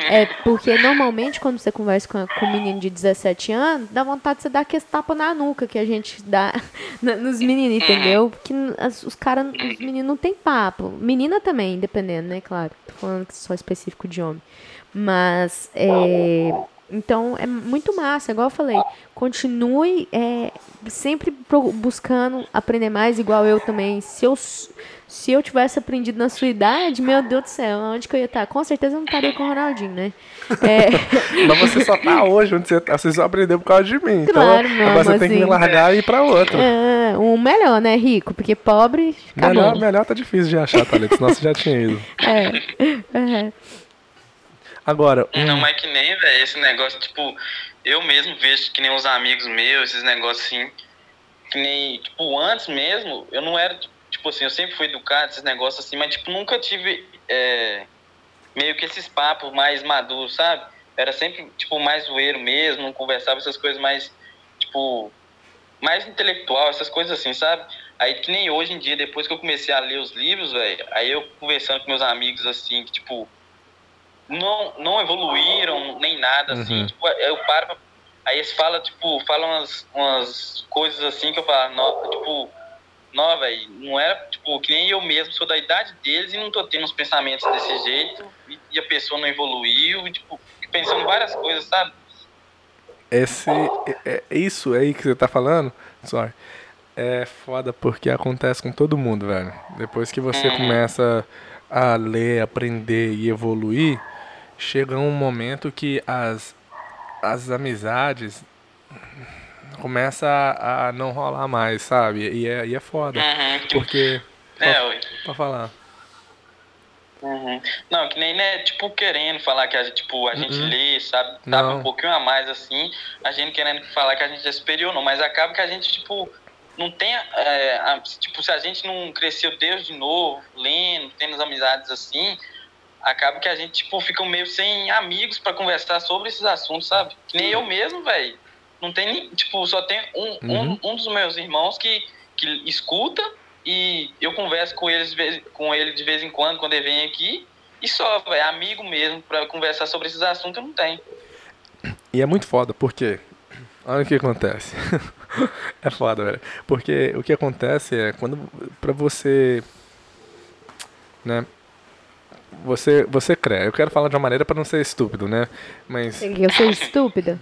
é porque normalmente quando você conversa com, com um menino de 17 anos, dá vontade de você dar aquele tapa na nuca que a gente dá [laughs] na- nos meninos, entendeu? Porque as- os caras, os meninos não tem papo. Menina também, dependendo, né? Claro. Tô falando que só específico de homem. Mas, é, então, é muito massa, igual eu falei. Continue é, sempre buscando aprender mais, igual eu também. Se eu, se eu tivesse aprendido na sua idade, meu Deus do céu, onde que eu ia estar? Com certeza eu não estaria com o Ronaldinho, né? É, [laughs] Mas você só tá hoje onde você tá. Você só aprendeu por causa de mim. Claro, então não, agora você tem que me largar e ir pra outro. é, um melhor, né? Rico, porque pobre, acabou. Melhor, melhor tá difícil de achar, Thalita, senão você já tinha ido. É, é. Agora, um- Não, mas que nem, velho, esse negócio, tipo, eu mesmo vejo que nem os amigos meus, esses negócios assim, que nem, tipo, antes mesmo, eu não era, tipo assim, eu sempre fui educado, esses negócios assim, mas, tipo, nunca tive, é, meio que esses papos mais maduros, sabe? Era sempre, tipo, mais zoeiro mesmo, não conversava essas coisas mais, tipo, mais intelectual, essas coisas assim, sabe? Aí que nem hoje em dia, depois que eu comecei a ler os livros, velho, aí eu conversando com meus amigos assim, que, tipo, não, não evoluíram nem nada, assim, Uhum. tipo, eu paro pra- Aí eles falam, tipo, falam umas, umas coisas assim que eu falo, no, tipo, não, velho, não era, tipo, que nem eu mesmo sou da idade deles e não tô tendo uns pensamentos desse jeito, e, e a pessoa não evoluiu, e, tipo, pensando várias coisas, sabe? Esse, é, é isso aí que você tá falando, sorry, é foda porque acontece com todo mundo, velho. Depois que você Uhum. começa a ler, aprender e evoluir, chega um momento que as, as amizades começa a, a não rolar mais, sabe? E é, e é foda. Uhum, Porque. é, ué. Pra falar. Uhum. Não, que nem, né, tipo, querendo falar que a gente, tipo, a gente Uhum. lê, sabe? Não. um pouquinho a mais, assim, a gente querendo falar que a gente é superior, não. Mas acaba que a gente, tipo, não tem, é, a- tipo, se a gente não cresceu Deus de novo, lendo, tendo as amizades assim, acaba que a gente, tipo, fica meio sem amigos pra conversar sobre esses assuntos, sabe? Que nem eu mesmo, velho. Não tem, nem- tipo, só tem um, Uhum. um, um dos meus irmãos que, que escuta e eu converso com eles com ele de vez em quando, quando ele vem aqui. E só, velho, amigo mesmo, pra conversar sobre esses assuntos não tenho. E é muito foda, porque. Olha o que acontece. [laughs] é foda, velho. Porque o que acontece é quando. Pra você. Né? Você, você crê. Eu quero falar de uma maneira pra não ser estúpido, né? Mas. Você quer que eu seja estúpida?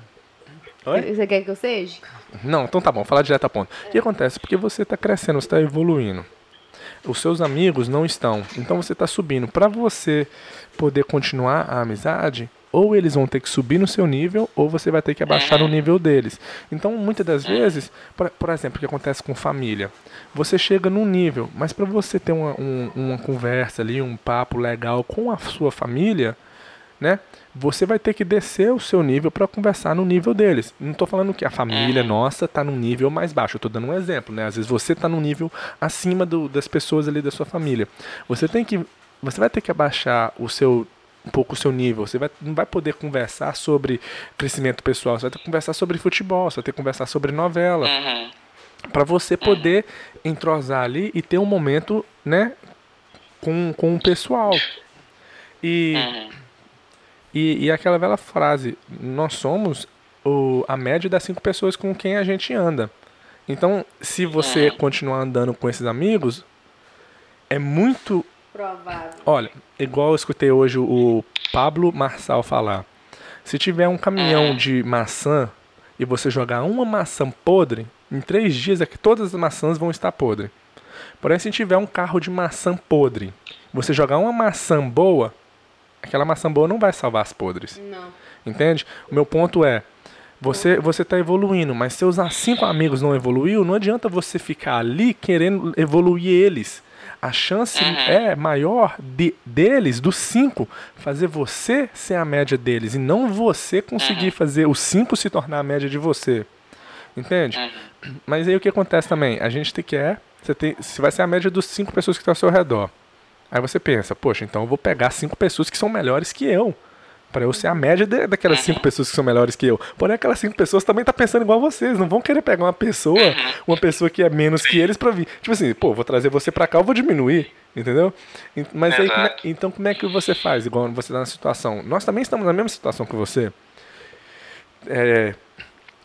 Oi? Você quer que eu seja? Não, então tá bom, falar direto a ponto. O que acontece? Porque você tá crescendo, você tá evoluindo. Os seus amigos não estão. Então você tá subindo. Pra você poder continuar a amizade, ou eles vão ter que subir no seu nível, ou você vai ter que abaixar o nível deles. Então, muitas das vezes, por, por exemplo, o que acontece com família? Você chega num nível, mas para você ter uma, um- uma conversa ali, um papo legal com a sua família, né? Você vai ter que descer o seu nível para conversar no nível deles. Não estou falando que a família nossa está num nível mais baixo. Estou dando um exemplo, né? Às vezes você está num nível acima do- das pessoas ali da sua família. Você tem que, você vai ter que abaixar o seu um pouco o seu nível. Você vai, não vai poder conversar sobre crescimento pessoal. Você vai ter que conversar sobre futebol. Você vai ter que conversar sobre novela Uhum. para você poder entrosar ali e ter um momento, né, com, com o pessoal. E, Uhum. e, e aquela velha frase, nós somos o, a média das cinco pessoas com quem a gente anda. Então, se você continuar andando com esses amigos, é muito Provável. Olha, igual eu escutei hoje o Pablo Marçal falar. Se tiver um caminhão de maçã e você jogar uma maçã podre, em três dias é que todas as maçãs vão estar podres. Porém, se tiver um carro de maçã podre, você jogar uma maçã boa, aquela maçã boa não vai salvar as podres. Não. Entende? O meu ponto é, você você está evoluindo, mas seus cinco amigos não evoluiu, não adianta você ficar ali querendo evoluir eles. A chance é maior de, deles, dos cinco, fazer você ser a média deles e não você conseguir fazer os cinco se tornar a média de você. Entende? Mas aí o que acontece também? A gente tem que é, você tem, você vai ser a média dos cinco pessoas que estão ao seu redor. Aí você pensa, poxa, então eu vou pegar cinco pessoas que são melhores que eu. Pra eu ser a média de- daquelas cinco pessoas que são melhores que eu. Porém, aquelas cinco pessoas também tá pensando igual vocês. Não vão querer pegar uma pessoa, uma pessoa que é menos que eles pra vir. Tipo assim, pô, vou trazer você pra cá, eu vou diminuir. Entendeu? En- Mas aí, como é- Exato. então como é que você faz, igual você tá na situação? Nós também estamos na mesma situação que você. É,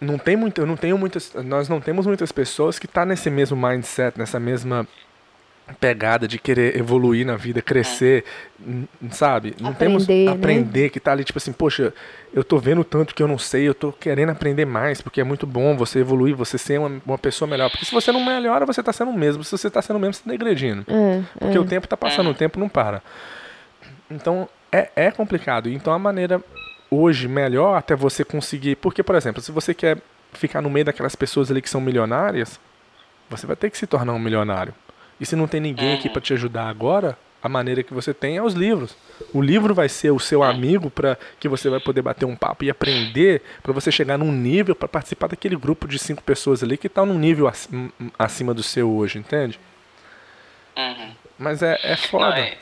não tem muito, eu não tenho muitas, nós não temos muitas pessoas que tá nesse mesmo mindset, nessa mesma pegada de querer evoluir na vida, crescer, n- sabe? Não temos Aprender, né? aprender que tá ali tipo assim, poxa, eu tô vendo tanto que eu não sei, eu tô querendo aprender mais, porque é muito bom você evoluir, você ser uma, uma pessoa melhor. Porque se você não melhora, você tá sendo o mesmo. Se você tá sendo o mesmo, você tá degredindo. É, Porque é. o tempo tá passando, o tempo não para. Então, é, é complicado. Então, a maneira hoje melhor até você conseguir. Porque, por exemplo, se você quer ficar no meio daquelas pessoas ali que são milionárias, você vai ter que se tornar um milionário. E se não tem ninguém aqui para te ajudar agora, a maneira que você tem é os livros. O livro vai ser o seu amigo para que você vai poder bater um papo e aprender para você chegar num nível para participar daquele grupo de cinco pessoas ali que está num nível ac- acima do seu hoje, entende? Uhum. Mas é, é foda. Não, é-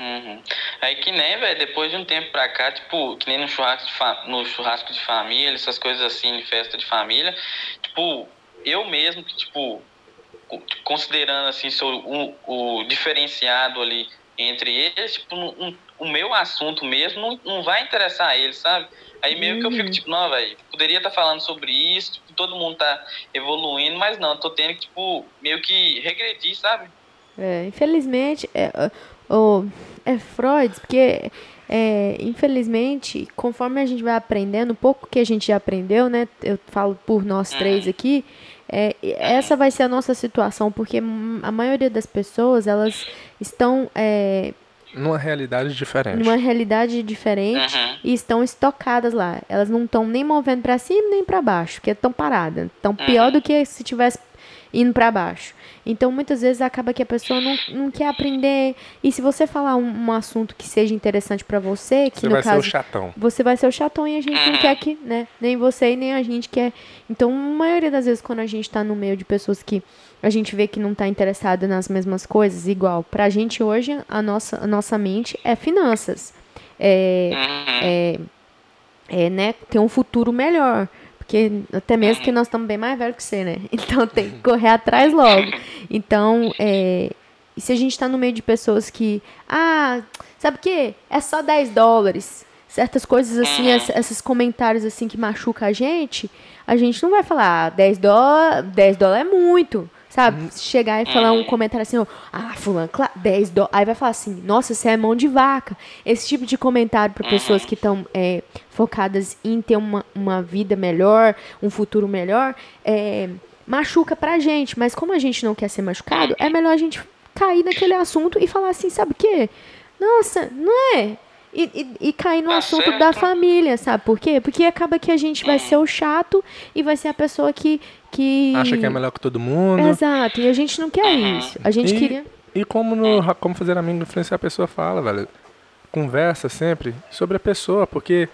Uhum. Aí que nem, velho, depois de um tempo pra cá, tipo, que nem no churrasco, de no churrasco de família, essas coisas assim, festa de família, tipo, eu mesmo que, tipo, considerando assim, sou o, o diferenciado ali entre eles, tipo, um, o meu assunto mesmo não, não vai interessar a eles, sabe? Aí meio uhum. que eu fico, uhum. tipo, não, velho, poderia estar tá falando sobre isso, tipo, todo mundo tá evoluindo, mas não, tô tendo que, tipo, meio que regredir, sabe? É, infelizmente, é, o, é Freud, porque é, infelizmente, conforme a gente vai aprendendo, o pouco que a gente já aprendeu, né? Eu falo por nós uhum. três aqui, é, essa vai ser a nossa situação, porque a maioria das pessoas, elas estão é, numa realidade diferente. Numa realidade diferente uhum. e estão estocadas lá. Elas não estão nem movendo para cima nem para baixo, porque estão paradas. Estão pior uhum. do que se tivesse indo para baixo. Então, muitas vezes acaba que a pessoa não, não quer aprender. E se você falar um, um assunto que seja interessante para você, que você no vai caso, ser o chatão. Você vai ser o chatão e a gente não quer que, né? Nem você e nem a gente quer. Então, a maioria das vezes, quando a gente tá no meio de pessoas que a gente vê que não está interessado nas mesmas coisas, igual. Pra gente hoje, a nossa, a nossa mente é finanças. É, é, é, né, ter um futuro melhor. Porque até mesmo que nós estamos bem mais velhos que você, né? [laughs] Então tem que correr atrás logo. Então, é, se a gente está no meio de pessoas que, ah, sabe o quê? É só 10 dólares. Certas coisas assim, esses comentários assim que machucam a gente, a gente não vai falar, ah, 10 dólares 10 dólares é muito. Sabe? Chegar e falar um comentário assim, ah, fulano, 10 dólares. Aí vai falar assim, nossa, você é mão de vaca. Esse tipo de comentário para pessoas que estão é, focadas em ter uma, uma vida melhor, um futuro melhor, é, machuca pra gente. Mas como a gente não quer ser machucado, é melhor a gente cair naquele assunto e falar assim, sabe o quê? Nossa, não é? E, e, e, cair no tá assunto certo. da família, sabe por quê? Porque acaba que a gente vai ser o chato e vai ser a pessoa que, que... Acha que é melhor que todo mundo. Exato, e a gente não quer isso. A gente e, queria... E como, no, como fazer amigo influenciar a pessoa fala, velho. Conversa sempre sobre a pessoa, porque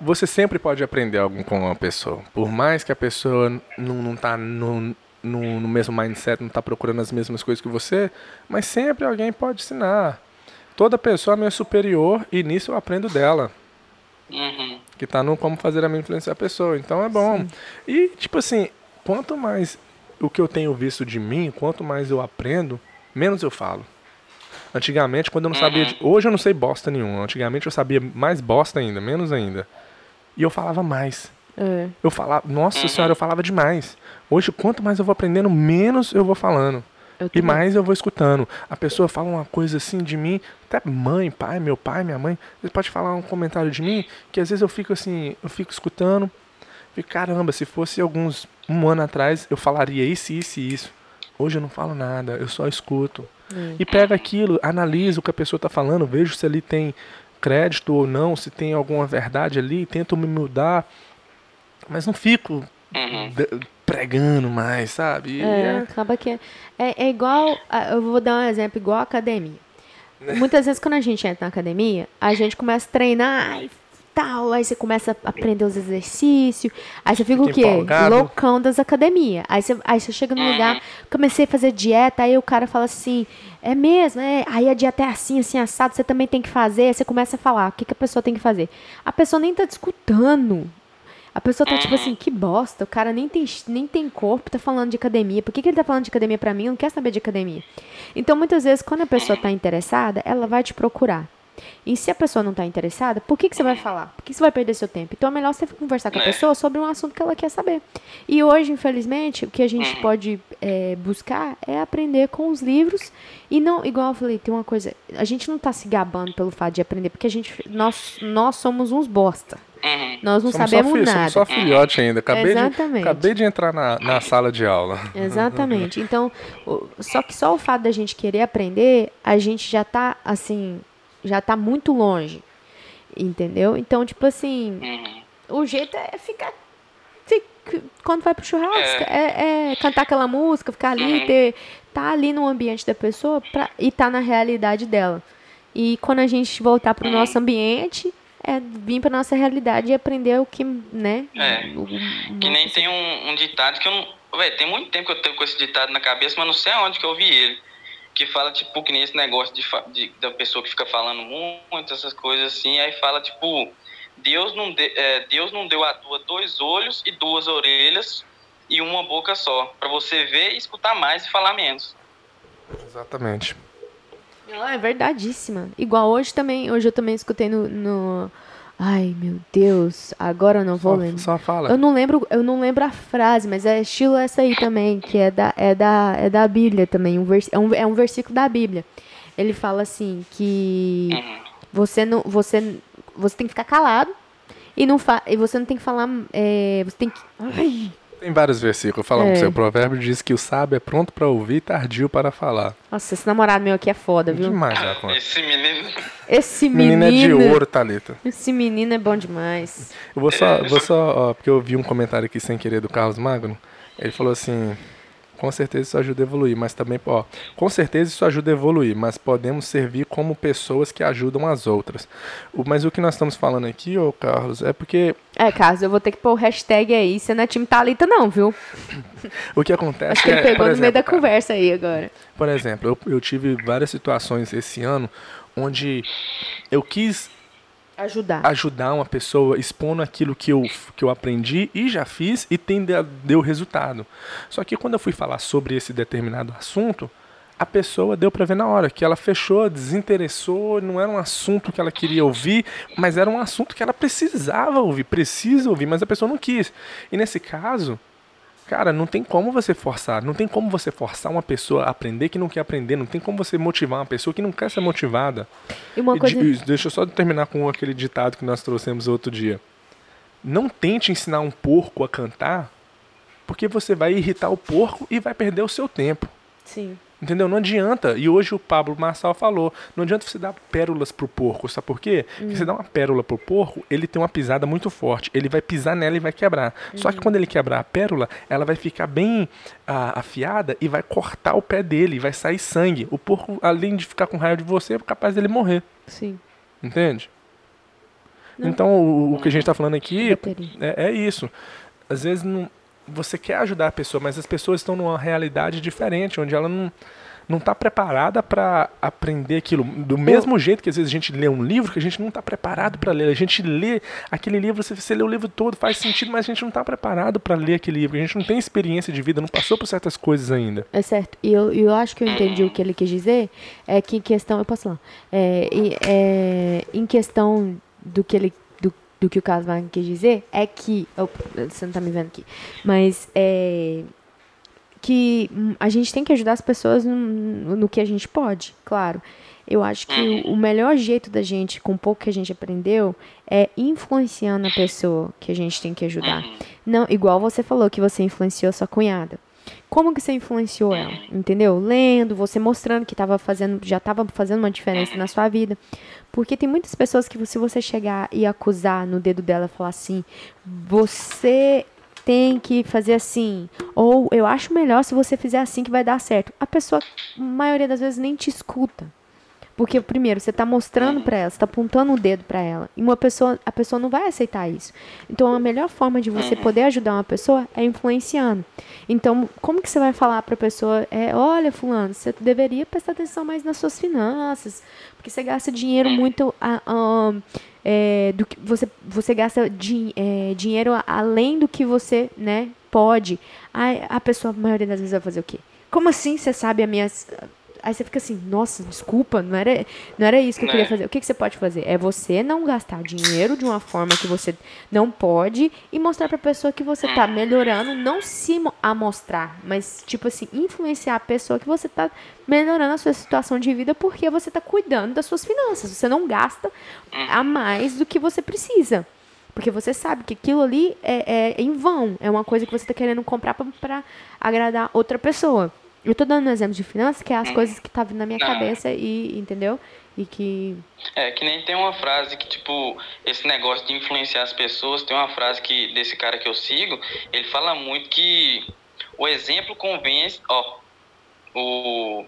você sempre pode aprender algo com uma pessoa. Por mais que a pessoa não, não tá no, no, no mesmo mindset, não tá procurando as mesmas coisas que você, mas sempre alguém pode ensinar toda pessoa é meu superior e nisso eu aprendo dela. Uhum. Que tá no como fazer a minha influenciar a pessoa. Então é bom. Sim. E, tipo assim, quanto mais o que eu tenho visto de mim, quanto mais eu aprendo, menos eu falo. Antigamente, quando eu não uhum. sabia. De... Hoje eu não sei bosta nenhuma. Antigamente eu sabia mais bosta ainda, menos ainda. E eu falava mais. É. Eu falava. Nossa uhum. senhora, eu falava demais. Hoje, quanto mais eu vou aprendendo, menos eu vou falando e mais eu vou escutando. A pessoa fala uma coisa assim de mim, até mãe, pai, meu pai, minha mãe, ele pode falar um comentário de mim que às vezes eu fico assim, eu fico escutando, fico, caramba, se fosse alguns um ano atrás eu falaria isso, isso e isso. Hoje eu não falo nada, eu só escuto. Hum. E pego aquilo, analiso o que a pessoa está falando, vejo se ali tem crédito ou não, se tem alguma verdade ali, tento me mudar, mas não fico uhum pregando mais, sabe? É, é, acaba que é, é, é igual, eu vou dar um exemplo igual a academia. Muitas vezes quando a gente entra na academia, a gente começa a treinar e tal, aí você começa a aprender os exercícios, aí você fica, fica o quê? Empolgado. Loucão das academias. Aí você, aí você chega no lugar, comecei a fazer dieta, aí o cara fala assim, é mesmo, é, aí a dieta é assim, assim, assado, você também tem que fazer, aí você começa a falar, o que, que a pessoa tem que fazer? A pessoa nem tá discutando a pessoa tá tipo assim, que bosta, o cara nem tem, nem tem corpo, tá falando de academia. Por que, que ele tá falando de academia pra mim? Não quer saber de academia. Então, muitas vezes, quando a pessoa tá interessada, ela vai te procurar. E se a pessoa não está interessada, por que, que você vai falar? Por que você vai perder seu tempo? Então é melhor você conversar com a é. pessoa sobre um assunto que ela quer saber. E hoje, infelizmente, o que a gente pode é, buscar é aprender com os livros. E não, igual eu falei, tem uma coisa, a gente não está se gabando pelo fato de aprender, porque a gente, nós, nós somos uns bosta. Uhum. Nós não somos sabemos só, nada. Somos só filhote ainda. Acabei Exatamente. De, acabei de entrar na, na sala de aula. Exatamente. [laughs] Então, só que só o fato da gente querer aprender, a gente já está assim, já tá muito longe. Entendeu? Então, tipo assim, uhum. o jeito é ficar. Fica, quando vai pro churrasco, é. É, é, cantar aquela música, ficar ali, uhum. ter, tá ali no ambiente da pessoa pra, e tá na realidade dela. E quando a gente voltar pro uhum. nosso ambiente, é vir pra nossa realidade e aprender o que, né? É. O, o, que nem tem um, um, ditado que eu não. Véi, tem muito tempo que eu tenho com esse ditado na cabeça, mas não sei aonde que eu vi ele que fala, tipo, que nem esse negócio de, de, da pessoa que fica falando muito, essas coisas assim, aí fala, tipo, Deus não, de, é, Deus não deu a tua dois olhos e duas orelhas e uma boca só, para você ver, escutar mais e falar menos. Exatamente. Não, é verdadíssima. Igual hoje também, hoje eu também escutei no, no... Ai, meu Deus, agora eu não vou só, lembrar. Só fala. Eu não lembro, eu não lembro a frase, mas é estilo essa aí também, que é da, é da, é da Bíblia também, um vers, é, um, é um versículo da Bíblia. Ele fala assim que você não, você, você tem que ficar calado e não fa, e você não tem que falar, é, você tem que, ai, Tem vários versículos falando É. pro seu provérbio diz que o sábio é pronto para ouvir e tardio para falar. nossa, esse namorado meu aqui é foda, viu? Demais, já conta. Esse menino. Esse menino, é de ouro, Thalita. esse menino é bom demais. Eu vou só, vou só, ó, porque eu vi um comentário aqui sem querer do Carlos Magno. Ele falou assim: com certeza isso ajuda a evoluir, mas também, ó, com certeza isso ajuda a evoluir, mas podemos servir como pessoas que ajudam as outras. O- mas o que nós estamos falando aqui, ô Carlos, é porque É, Carlos, eu vou ter que pôr o hashtag aí, você não é time Thalita não, viu? [laughs] o que acontece Acho que ele é, pegou por no meio da exemplo, conversa aí agora. Por exemplo, eu, eu tive várias situações esse ano onde eu quis Ajudar. ajudar uma pessoa expondo aquilo que eu, que eu aprendi e já fiz e tem, de- deu resultado. Só que quando eu fui falar sobre esse determinado assunto, a pessoa deu para ver na hora que ela fechou, desinteressou, não era um assunto que ela queria ouvir, mas era um assunto que ela precisava ouvir, precisa ouvir, mas a pessoa não quis. E nesse caso, cara, não tem como você forçar, não tem como você forçar uma pessoa a aprender que não quer aprender, não tem como você motivar uma pessoa que não quer ser motivada. E uma coisa. de- deixa eu só terminar com aquele ditado que nós trouxemos outro dia. Não tente ensinar um porco a cantar, porque você vai irritar o porco e vai perder o seu tempo. Sim. Entendeu? Não adianta. E hoje o Pablo Marçal falou: não adianta você dar pérolas pro porco. Sabe por quê? Porque você dá uma pérola pro porco, ele tem uma pisada muito forte. Ele vai pisar nela e vai quebrar. Só que quando ele quebrar a pérola, ela vai ficar bem ah, afiada e vai cortar o pé dele, vai sair sangue. O porco, além de ficar com raiva de você, é capaz dele morrer. Sim. Entende? Não. Então, o, o que a gente está falando aqui é, é isso. Às vezes não, você quer ajudar a pessoa, mas as pessoas estão numa realidade diferente, onde ela não não está preparada para aprender aquilo. Do mesmo jeito que às vezes a gente lê um livro que a gente não está preparado para ler. A gente lê aquele livro, você, você lê o livro todo, faz sentido, mas a gente não está preparado para ler aquele livro. A gente não tem experiência de vida, não passou por certas coisas ainda. É certo. E eu, eu acho que eu entendi o que ele quis dizer. É que em questão. Eu posso falar. É, é, em questão do que ele. Do, que o Magno quis dizer, é que. oh, você não tá me vendo aqui. Mas é. Que a gente tem que ajudar as pessoas no, no que a gente pode, claro. Eu acho que o, o melhor jeito da gente, com o pouco que a gente aprendeu, é influenciando a pessoa que a gente tem que ajudar. Não, igual você falou que você influenciou sua cunhada. Como que você influenciou ela? Entendeu? Lendo, você mostrando que tava fazendo, já estava fazendo uma diferença na sua vida. Porque tem muitas pessoas que se você chegar e acusar no dedo dela e falar assim, você tem que fazer assim, ou eu acho melhor se você fizer assim que vai dar certo. A pessoa, a maioria das vezes, nem te escuta. Porque, primeiro, você está mostrando para ela, está apontando o dedo para ela. E uma pessoa, a pessoa não vai aceitar isso. Então, a melhor forma de você poder ajudar uma pessoa é influenciando. Então, como que você vai falar para a pessoa, é, olha, fulano, você deveria prestar atenção mais nas suas finanças, porque você gasta dinheiro muito a- ahn, é, do que você você gasta din- é, dinheiro a- além do que você, né, pode. Aí a pessoa, a maioria das vezes vai fazer o quê? Como assim você sabe as minhas Aí você fica assim, nossa, desculpa, não era, não era isso que eu queria Né? fazer. O que, que você pode fazer? É você não gastar dinheiro de uma forma que você não pode e mostrar pra pessoa que você tá melhorando, não se mo- amostrar, mas, tipo assim, influenciar a pessoa que você tá melhorando a sua situação de vida porque você tá cuidando das suas finanças. Você não gasta a mais do que você precisa. Porque você sabe que aquilo ali é, é em vão. É uma coisa que você está querendo comprar pra- pra agradar outra pessoa. Eu tô dando um exemplo de finanças, que é as coisas que tá vindo na minha Não. cabeça e, entendeu? E que. É, que nem tem uma frase que, tipo, esse negócio de influenciar as pessoas, tem uma frase que desse cara que eu sigo, ele fala muito que o exemplo convence, ó, o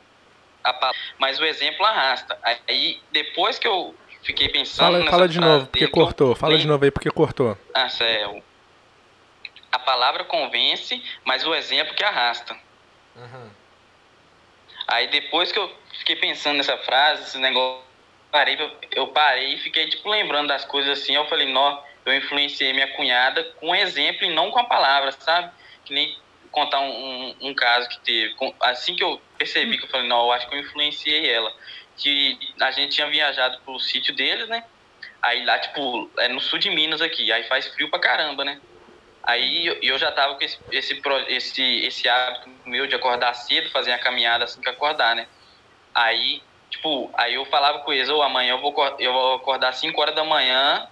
a mas o exemplo arrasta. Aí depois que eu fiquei pensando Fala, nessa fala de frase novo, porque dele, cortou. Fala de novo aí, porque cortou. Ah, céu. A palavra convence, mas o exemplo que arrasta. Aí depois que eu fiquei pensando nessa frase, esse negócio, parei, eu parei e fiquei, tipo, lembrando das coisas assim. Eu falei, nó, eu influenciei minha cunhada com exemplo e não com a palavra, sabe? Que nem contar um, um, um caso que teve. Assim que eu percebi que eu falei, não, eu acho que eu influenciei ela. Que a gente tinha viajado pro sítio deles, né? Aí lá, tipo, é no sul de Minas aqui, aí faz frio pra caramba, né? Aí eu já tava com esse, esse, esse, esse hábito meu de acordar cedo, fazer a caminhada assim que acordar, né? Aí, tipo, aí eu falava com eles, ou oh, amanhã eu vou, eu vou acordar 5 horas da manhã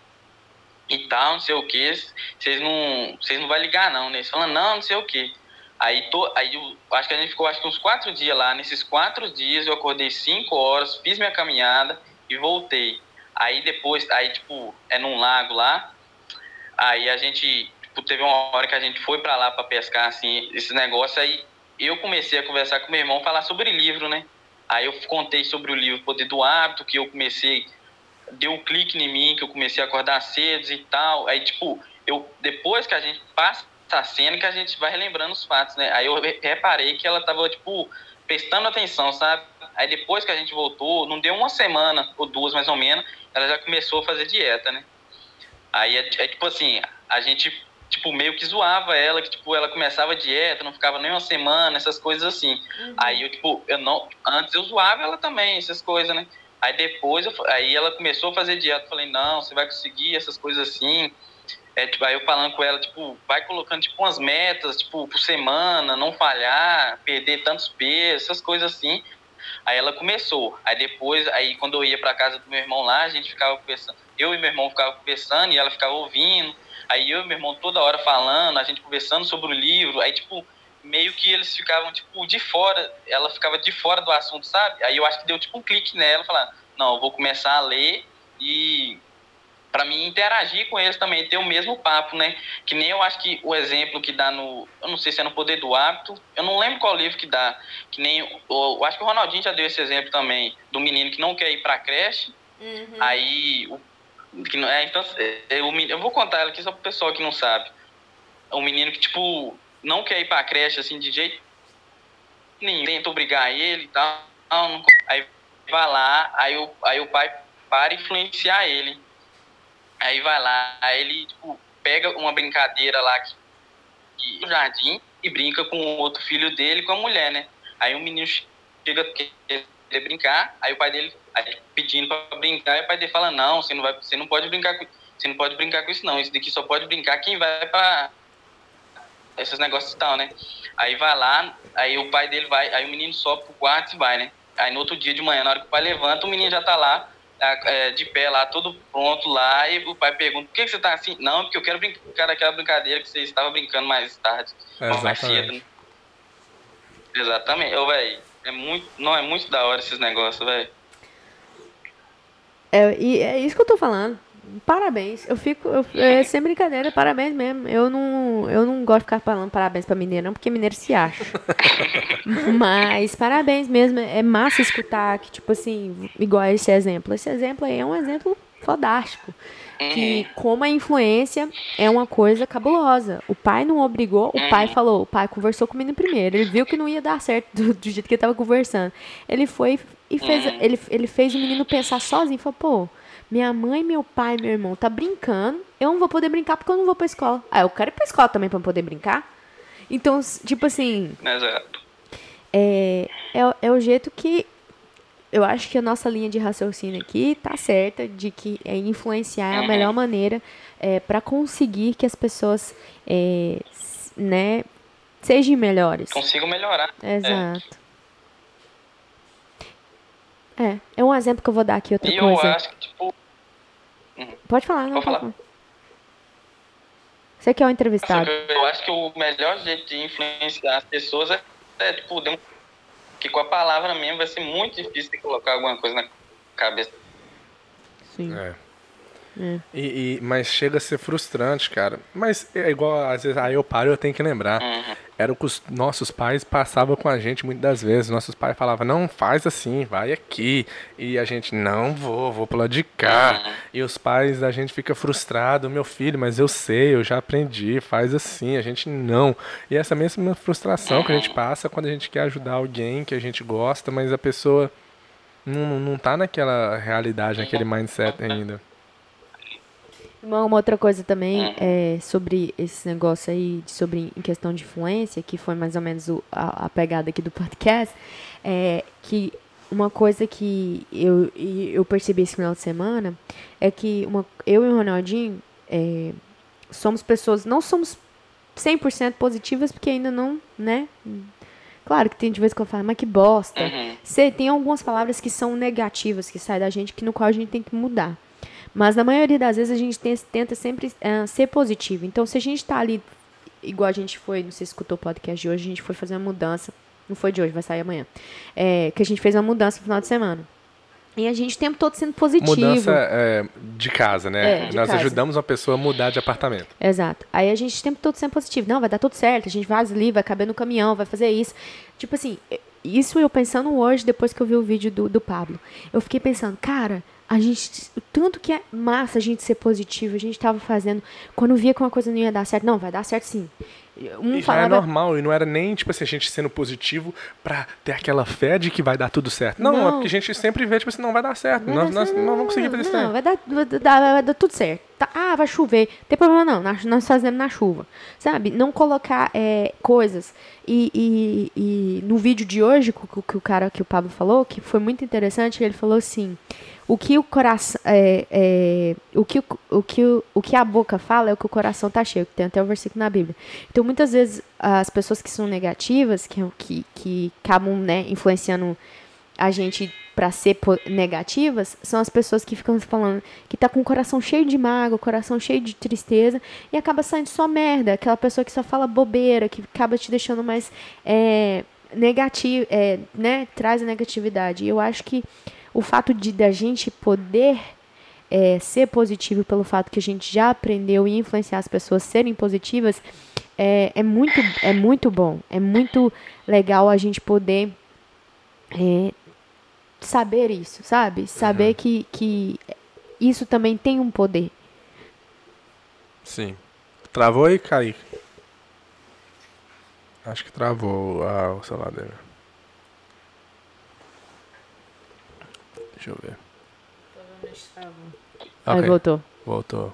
e tal, não sei o que, vocês não, vocês não vai ligar não, né? Eles falam, não, não sei o que. Aí, tô, aí eu, acho que a gente ficou acho que uns quatro dias lá. Nesses quatro dias eu acordei cinco horas, fiz minha caminhada e voltei. Aí depois, aí tipo, é num lago lá. Aí a gente, tipo, teve uma hora que a gente foi para lá para pescar, assim, esse negócio. Aí eu comecei a conversar com meu irmão, falar sobre livro, né? Aí eu contei sobre o livro Poder do Hábito, que eu comecei, deu um clique em mim, que eu comecei a acordar cedo e tal. Aí, tipo, eu, depois que a gente passa a cena, que a gente vai relembrando os fatos, né? Aí eu reparei que ela tava, tipo, prestando atenção, sabe? Aí depois que a gente voltou, não deu uma semana ou duas mais ou menos, ela já começou a fazer dieta, né? Aí é, é, tipo assim, a gente tipo meio que zoava ela, que tipo ela começava a dieta, não ficava nem uma semana, essas coisas assim. Uhum. Aí eu tipo, eu não, antes eu zoava ela também, essas coisas, né? Aí depois eu, aí ela começou a fazer dieta, eu falei: "Não, você vai conseguir essas coisas assim". É, tipo, aí eu falando com ela, tipo, vai colocando tipo umas metas, tipo, por semana, não falhar, perder tantos pesos, essas coisas assim. Aí ela começou. Aí depois, aí quando eu ia para casa do meu irmão lá, a gente ficava conversando. Eu e meu irmão ficava conversando e ela ficava ouvindo. Aí eu e meu irmão toda hora falando, a gente conversando sobre o livro. Aí, tipo, meio que eles ficavam, tipo, de fora. Ela ficava de fora do assunto, sabe? Aí eu acho que deu, tipo, um clique nela, falar, não, eu vou começar a ler e para mim interagir com eles também, ter o mesmo papo, né? Que nem eu acho que o exemplo que dá no, eu não sei se é no Poder do Hábito, eu não lembro qual livro que dá, que nem, eu, eu acho que o Ronaldinho já deu esse exemplo também, do menino que não quer ir pra creche, uhum. aí, o, que, é, então, é, eu, eu vou contar ela aqui só pro pessoal que não sabe, o menino que, tipo, não quer ir pra creche, assim, de jeito nenhum, tenta obrigar ele e tal, não, aí vai lá, aí o, aí o pai para influenciar ele, Aí vai lá, aí ele tipo, pega uma brincadeira lá que, que, no jardim e brinca com o outro filho dele com a mulher, né? Aí o menino chega querer brincar, aí o pai dele aí, pedindo para brincar, e o pai dele fala: "Não, você não vai, você não pode brincar com, você não pode brincar com isso não. Isso daqui só pode brincar quem vai para esses negócios e tal, né? Aí vai lá, aí o pai dele vai, aí o menino sobe pro quarto e vai, né? Aí no outro dia de manhã, na hora que o pai levanta, o menino já tá lá é, de pé lá, todo pronto lá, e o pai pergunta, por que, você tá assim? Não, porque eu quero brincar daquela brincadeira que você estava brincando mais tarde, mais cedo. Né? Exatamente. Ô, velho, é muito, não, é muito da hora esses negócios, velho. É, e é isso que eu tô falando. Parabéns. Eu fico. Eu, é, sem brincadeira, parabéns mesmo. Eu não, eu não gosto de ficar falando parabéns pra mineiro, não, porque mineiro se acha. [laughs] Mas parabéns mesmo. É massa escutar que, tipo assim, igual esse exemplo. Esse exemplo aí é um exemplo fodástico. Que uhum. como a influência é uma coisa cabulosa. O pai não obrigou, o pai uhum. falou, o pai conversou com o menino primeiro. Ele viu que não ia dar certo do, do jeito que ele tava conversando. Ele foi e fez, uhum. ele, ele fez o menino pensar sozinho. Falou, pô, minha mãe, meu pai, meu irmão tá brincando. Eu não vou poder brincar porque eu não vou pra escola. Ah, eu quero ir pra escola também pra poder brincar. Então, tipo assim. Exato. É, é, é o jeito que eu acho que a nossa linha de raciocínio aqui tá certa de que é influenciar é a melhor maneira é, para conseguir que as pessoas é, né, sejam melhores. Consigam melhorar. Exato. É, é um exemplo que eu vou dar aqui, outra e coisa. eu acho que, tipo... Uhum. Pode falar, não. Pode falar. Você que é o entrevistado. Eu acho que o melhor jeito de influenciar as pessoas é, é tipo, que com a palavra mesmo vai ser muito difícil de colocar alguma coisa na cabeça. Sim. É. É. E, e, mas chega a ser frustrante, cara. Mas é igual, às vezes, aí eu paro eu tenho que lembrar. Uhum. era o que os nossos pais passavam com a gente muitas das vezes. Nossos pais falavam, não, faz assim, vai aqui. E a gente, não vou, vou pro lado de cá. E os pais da gente fica frustrado, meu filho, mas eu sei, eu já aprendi, faz assim. A gente não. E essa mesma frustração que a gente passa quando a gente quer ajudar alguém que a gente gosta, mas a pessoa não, não tá naquela realidade, naquele mindset ainda. Uma, uma outra coisa também é sobre esse negócio aí, sobre em questão de influência, que foi mais ou menos o- a, a pegada aqui do [laughs] podcast, é que uma coisa que eu, eu percebi esse final de semana é que uma, eu e o Ronaldinho é, somos pessoas, não somos 100% positivas, porque ainda não, né? Claro que tem de vez que eu falo, mas que bosta. Uhum. Cê, tem algumas palavras que são negativas, que saem da gente, que no qual a gente tem que mudar. Mas na maioria das vezes a gente tenta sempre ah, ser positivo. Então, se a gente tá ali, igual a gente foi, não sei se escutou o podcast de hoje, a gente foi fazer uma mudança. Não foi de hoje, vai sair amanhã. É, que a gente fez uma mudança no final de semana. E a gente o tempo todo sendo positivo. Mudança é, de casa, né? É, de Nós casa. ajudamos uma pessoa a mudar de apartamento. Exato. Aí a gente o tempo todo sendo positivo. Não, vai dar tudo certo, a gente vai ali, vai caber no caminhão, vai fazer isso. Tipo assim, isso eu pensando hoje, depois que eu vi o vídeo do, do Pablo. Eu fiquei pensando, cara, a gente. o Tanto que é massa a gente ser positivo, a gente tava fazendo. Quando via que uma coisa não ia dar certo, não, vai dar certo sim. Um E já é falava. normal, e não era nem, tipo assim, a gente sendo positivo pra ter aquela fé de que vai dar tudo certo. Não, Não. é porque a gente sempre vê, tipo assim, não vai dar certo. Vai nós, dar nós certo, não vamos conseguir fazer isso Não, vai dar, vai, dar, vai dar tudo certo. Tá, ah, vai chover. Tem problema não, nós, nós fazemos na chuva. Sabe? Não colocar é, coisas. E, e, e no vídeo de hoje, que, que o cara que o Pablo falou, que foi muito interessante, ele falou assim: o que o coração. É, é, o, que, o, que o, que a boca fala é o que o coração tá cheio, que tem até o versículo na Bíblia. Então, muitas vezes, as pessoas que são negativas, que, que, que acabam né, influenciando a gente para ser negativas são as pessoas que ficam falando que tá com o coração cheio de mágoa, coração cheio de tristeza e acaba saindo só merda, aquela pessoa que só fala bobeira, que acaba te deixando mais é, negativo, é, né, traz a negatividade. E eu acho que o fato de da gente poder é, ser positivo pelo fato que a gente já aprendeu e influenciar as pessoas a serem positivas é, é muito é muito bom, é muito legal a gente poder é, saber isso, sabe? Saber que, que isso também tem um poder. Sim. Travou aí, Kaique? Acho que travou ah, o celular dele. Deixa eu ver. Aí Ok, voltou. voltou.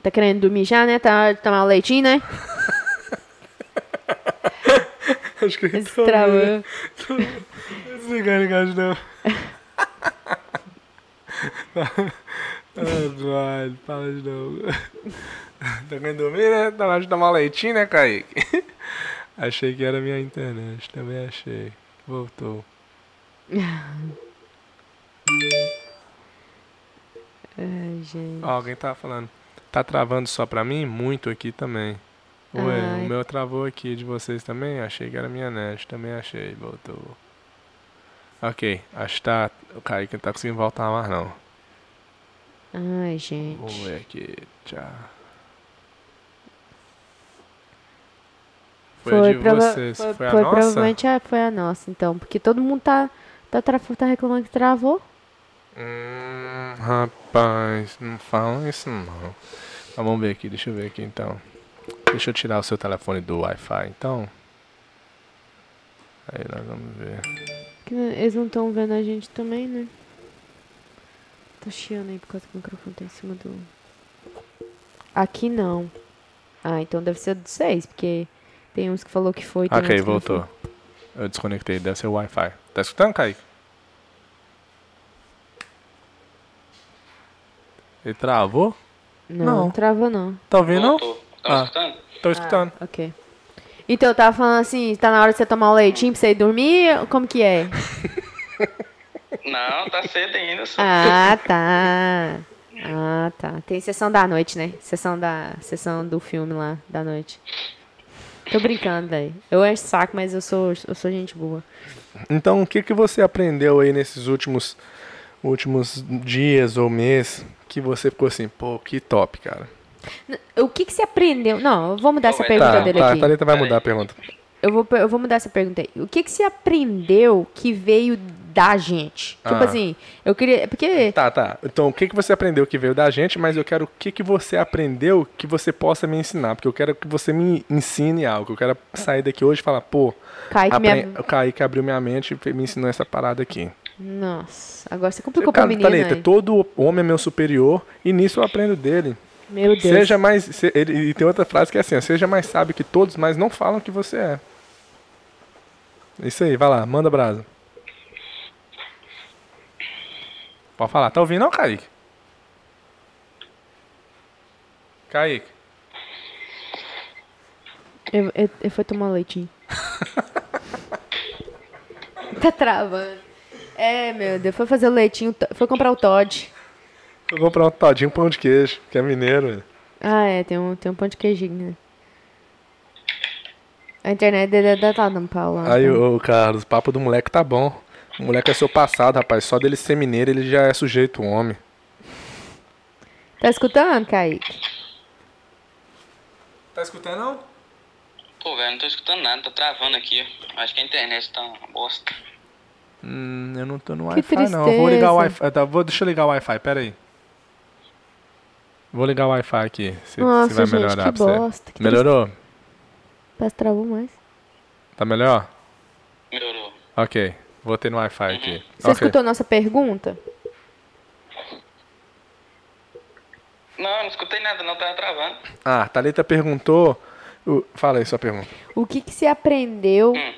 Tá querendo dormir já, né? Tá na hora de tomar o leitinho, né? [laughs] Acho que Esse travou. Desligar ligado não. [laughs] Eduardo, fala de novo. Tá querendo dormir, né? Tá na hora de tomar leitinho, né, Kaique? Achei que era minha internet, também achei. Voltou. [laughs] Ai, gente. Ó, alguém tava falando. Tá travando só pra mim? Muito aqui também. Ué, Ai. o meu travou aqui de vocês também? Achei que era minha net, também achei, voltou. Ok, acho que tá. O Kaique não tá conseguindo voltar mais não. Ai, Vamos gente. ver aqui. Tchau. Foi, a de vocês. foi, Foi, a foi nossa? provavelmente a, foi a nossa, então. Porque todo mundo tá, tá, tra- tá reclamando que travou. Hum, rapaz, não falam isso não. Vamos ver aqui, deixa eu ver aqui então. Deixa eu tirar o seu telefone do Wi-Fi então. Aí nós vamos ver. Eles não estão vendo a gente também, né? Tá chiando aí por causa que o microfone tá em cima do. Aqui não. Ah, então deve ser do 6, porque tem uns que falou que foi. Ok, não voltou. Eu desconectei, deve ser o Wi-Fi. Tá escutando, Kaique? Ele travou? Não, Não. não travou não. Tá ouvindo? não? Voltou. Tá Ah. escutando? Tô escutando. Ah, ok. Então, eu tava falando assim, tá na hora de você tomar o leitinho pra você ir dormir? Como que é? Não, tá cedo ainda. Só. Ah, tá. Ah, tá. Tem sessão da noite, né? Sessão da sessão do filme lá da noite. Tô brincando, velho. Eu encho o saco, mas eu sou eu sou gente boa. Então, o que, que você aprendeu aí nesses últimos, últimos dias ou mês que você ficou assim, pô, que top, cara? O que, que você aprendeu? Não, eu vou mudar essa pergunta Tá, dele tá, aqui. Thalita vai Peraí. mudar a pergunta. Eu vou, eu vou mudar essa pergunta aí. O que, que você aprendeu que veio da gente? Tipo Ah. assim, eu queria. Porque. Tá, tá. Então, o que, que você aprendeu que veio da gente, mas eu quero o que, que você aprendeu que você possa me ensinar. Porque eu quero que você me ensine algo. Eu quero sair daqui hoje e falar, pô, Kaique apre... o Kaique abriu minha mente e me ensinou essa parada aqui. Nossa, agora você complicou pra Cara, menina. Thalita, hein? todo homem é meu superior e nisso eu aprendo dele. Meu Deus. Seja mais. se- ele- e tem outra frase que é assim: ó, seja mais sábio que todos, mas não falam que você é. Isso aí, vai lá, manda brasa. Pode falar. Tá ouvindo não, Kaique? Kaique. Eu, eu, eu fui tomar leitinho. [laughs] tá travando. É, meu Deus, foi fazer o leitinho, foi comprar o Todd. Vou comprar um todinho pão de queijo, que é mineiro. velho. Ah, é, tem um, tem um pão de queijinho, né? A internet dele é tá dando pau lá. Aí, então. ô Carlos, o papo do moleque tá bom. O moleque é seu passado, rapaz. Só dele ser mineiro, ele já é sujeito homem. Tá escutando, Kaique? Tá escutando não? Pô, velho, não tô escutando nada, tá travando aqui. Acho que a internet tá uma bosta. Hum, eu não tô no Wi-Fi não. Eu vou ligar o. Wi-Fi. Tá, vou, deixa eu ligar o Wi-Fi, pera aí. Vou ligar o Wi-Fi aqui. Se, Nossa, se vai gente, melhorar que pra você. bosta, que Melhorou? Parece que travou mais. Tá melhor? Melhorou. Ok. Voltei no Wi-Fi aqui. Você Ok. escutou nossa pergunta? Não, não escutei nada, não, tava travando. Ah, Thalita perguntou. o- Fala aí sua pergunta. O que, que você aprendeu Hum.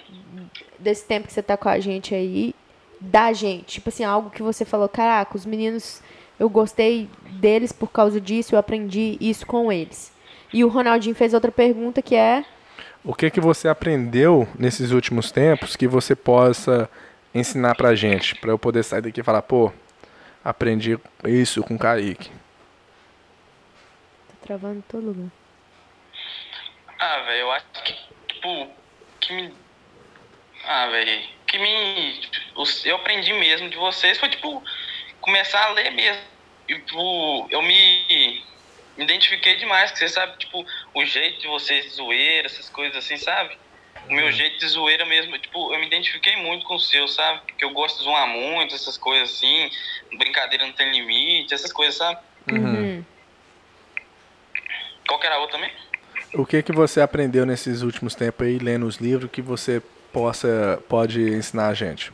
Desse tempo que você tá com a gente aí, da gente? Tipo assim, algo que você falou, caraca, os meninos, eu gostei deles por causa disso, eu aprendi isso com eles. E o Ronaldinho fez outra pergunta que é. O que que você aprendeu nesses últimos tempos que você possa ensinar pra gente? Pra eu poder sair daqui e falar, pô, aprendi isso com o Kaique. Tá travando todo lugar. Ah, velho, eu acho que, tipo, que me. Ah, velho, que me. Eu aprendi mesmo de vocês foi, tipo, começar a ler mesmo. E, tipo, eu me. Me identifiquei demais, que você sabe, tipo, o jeito de vocês de zoeira, essas coisas assim, sabe? O meu jeito de zoeira mesmo, tipo, eu me identifiquei muito com o seu, sabe? Porque eu gosto de zoar muito, essas coisas assim, brincadeira não tem limite, essas coisas, sabe? Uhum. Qual que era a outra também? O que que você aprendeu nesses últimos tempos aí, lendo os livros, que você possa, pode ensinar a gente?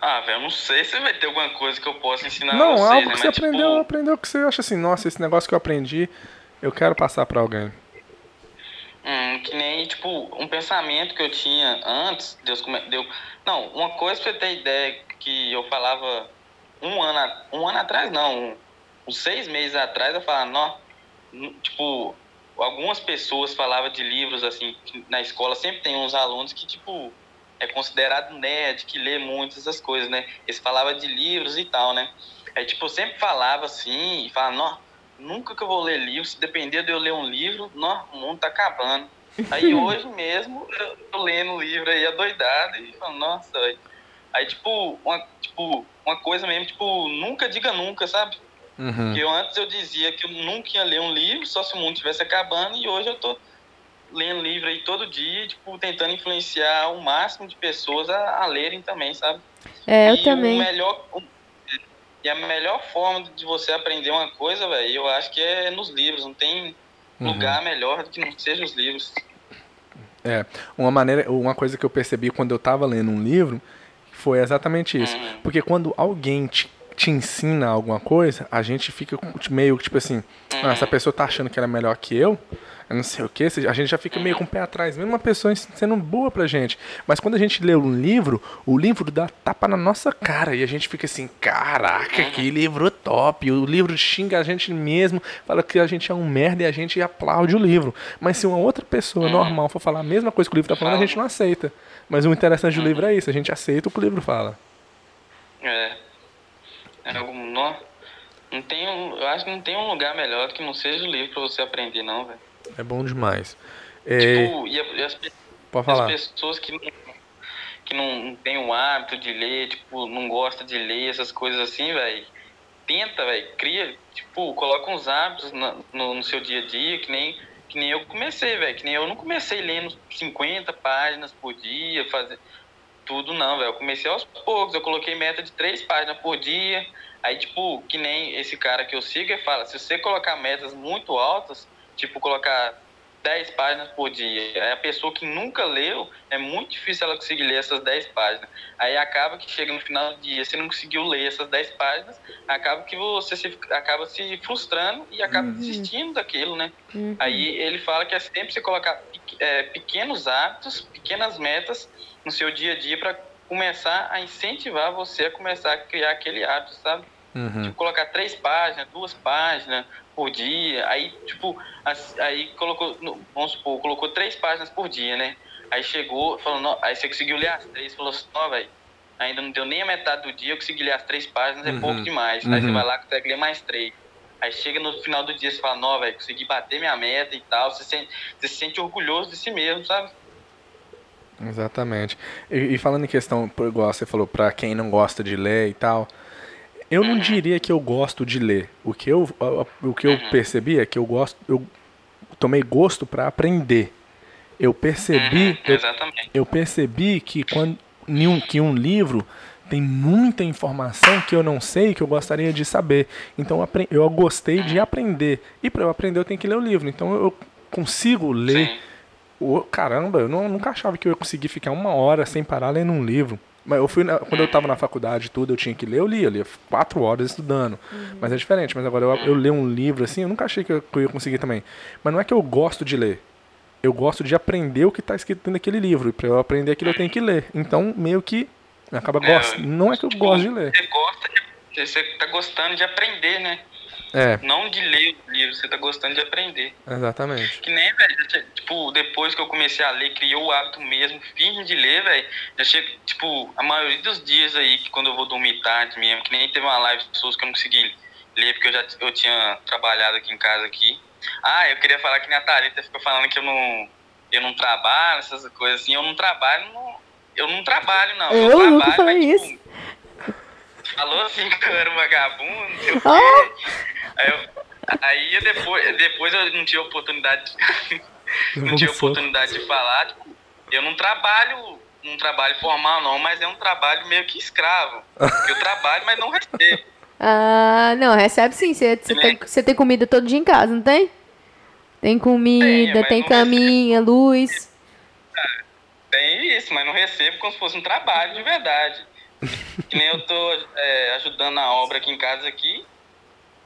Ah, velho, eu não sei se vai ter alguma coisa que eu possa ensinar Não, vocês, algo né? que você Mas, aprendeu, tipo, aprendeu que você acha assim, nossa, esse negócio que eu aprendi, eu quero passar pra alguém. Hum, que nem, tipo, um pensamento que eu tinha antes, Deus come... deu. Não, uma coisa pra você ter ideia que eu falava um ano, a- um ano atrás, não, uns seis meses atrás, eu falava, não, n- tipo, algumas pessoas falavam de livros, assim, na escola sempre tem uns alunos que, tipo, é considerado nerd, que lê muito essas coisas, né? Eles falavam de livros e tal, né? Aí, tipo, eu sempre falava assim, e falava, não, nunca que eu vou ler livro, se depender de eu ler um livro, não, o mundo tá acabando. Aí [laughs] hoje mesmo, eu tô lendo livro aí adoidado e falando, nossa, velho. Aí, tipo uma, tipo, uma coisa mesmo, tipo, nunca diga nunca, sabe? Uhum. Porque eu, antes eu dizia que eu nunca ia ler um livro, só se o mundo estivesse acabando, e hoje eu tô lendo livro aí todo dia, tipo, tentando influenciar o máximo de pessoas a, a lerem também, sabe? É, eu e também. O melhor, o- e a melhor forma de você aprender uma coisa, velho, eu acho que é nos livros. Não tem Uhum. lugar melhor do que não seja os livros. É, uma maneira, uma coisa que eu percebi quando eu tava lendo um livro foi exatamente isso. Uhum. Porque quando alguém te, te ensina alguma coisa, a gente fica com- meio tipo assim, ah, essa pessoa tá achando que ela é melhor que eu, eu não sei o que, a gente já fica meio com o pé atrás, mesmo uma pessoa sendo boa pra gente. Mas quando a gente lê um livro, o livro dá tapa na nossa cara e a gente fica assim, caraca, que livro top. O livro xinga a gente mesmo, fala que a gente é um merda e a gente aplaude o livro. Mas se uma outra pessoa normal for falar a mesma coisa que o livro tá falando, a gente não aceita. Mas o interessante do livro é isso, a gente aceita o que o livro fala. É. é algo, não, não tem um, eu acho que não tem um lugar melhor do que não seja o livro pra você aprender, não, velho. É bom demais. É, Tipo, e, e as, pode as falar. pessoas que não, que não, têm o hábito de ler, tipo, não gosta de ler, essas coisas assim, velho. tenta, velho, cria, tipo, coloca uns hábitos no, no, no seu dia a dia, que nem, que nem eu comecei, velho, que nem eu não comecei lendo 50 páginas por dia, fazer tudo não, velho. Eu comecei aos poucos, eu coloquei meta de três páginas por dia. Aí, tipo, que nem esse cara que eu sigo, ele fala, se você colocar metas muito altas, tipo, colocar 10 páginas por dia. Aí a pessoa que nunca leu, é muito difícil ela conseguir ler essas 10 páginas. Aí acaba que chega no final do dia, você não conseguiu ler essas 10 páginas, acaba que você se, acaba se frustrando e acaba uhum. desistindo daquilo, né? Uhum. Aí ele fala que é sempre você colocar é, pequenos hábitos, pequenas metas no seu dia a dia para começar a incentivar você a começar a criar aquele hábito, sabe? Uhum. Tipo, colocar três páginas, duas páginas por dia, aí, tipo, aí colocou, vamos supor, colocou três páginas por dia, né? Aí chegou, falou, não, aí você conseguiu ler as três, falou assim, ó, velho, ainda não deu nem a metade do dia, eu consegui ler as três páginas, é uhum. pouco demais. Uhum. Aí você uhum. vai lá consegue ler mais três. Aí chega no final do dia, você fala, não, velho, consegui bater minha meta e tal, você, sente, você se sente orgulhoso de si mesmo, sabe? Exatamente. E, e falando em questão, igual você falou, para quem não gosta de ler e tal, eu não diria que eu gosto de ler. O que eu, o que eu uhum. percebi é que eu gosto, eu tomei gosto para aprender. Eu percebi, eu, eu, percebi que quando um, que um livro tem muita informação que eu não sei que eu gostaria de saber. Então eu gostei de aprender. E para eu aprender eu tenho que ler o livro. Então eu consigo ler. O, caramba, eu não, nunca achava que eu ia conseguir ficar uma hora sem parar lendo um livro. Mas eu fui na, quando eu estava na faculdade tudo, eu tinha que ler, eu lia, eu lia quatro horas estudando. Uhum. Mas é diferente. Mas agora eu, eu ler um livro assim, eu nunca achei que eu, que eu, ia conseguir também. Mas não é que eu gosto de ler. Eu gosto de aprender o que está escrito naquele livro. E para eu aprender aquilo eu tenho que ler. Então, meio que acaba é, gosto. Não é que eu gosto de ler. Você gosta você está gostando de aprender, né? É. Não de ler o livro, você tá gostando de aprender. Exatamente. Que nem, velho, tipo, depois que eu comecei a ler, criou o hábito mesmo, firme de ler, velho. Já chego, tipo, a maioria dos dias aí, que quando eu vou dormir tarde mesmo, que nem teve uma live de pessoas que eu não consegui ler, porque eu já eu tinha trabalhado aqui em casa aqui. Ah, eu queria falar que nem a Thalita ficou falando que eu não, eu não trabalho, essas coisas assim. Eu não trabalho, não, eu não trabalho, não. Eu, eu trabalho, nunca falei mas, tipo, isso. Falou assim que eu era um vagabundo, não sei o quê. Aí, eu, aí depois, depois eu não tive oportunidade, [laughs] não tive oportunidade de falar. Tipo, eu não trabalho, um trabalho formal não, mas é um trabalho meio que escravo. Eu trabalho, mas não recebo. Ah, não, recebe sim. Você, você, tem, tem comida todo dia em casa, não tem? Tem comida, tem caminha, recebo. luz. Tem isso, mas não recebo como se fosse um trabalho de verdade. [laughs] que nem eu tô é, ajudando a obra aqui em casa aqui.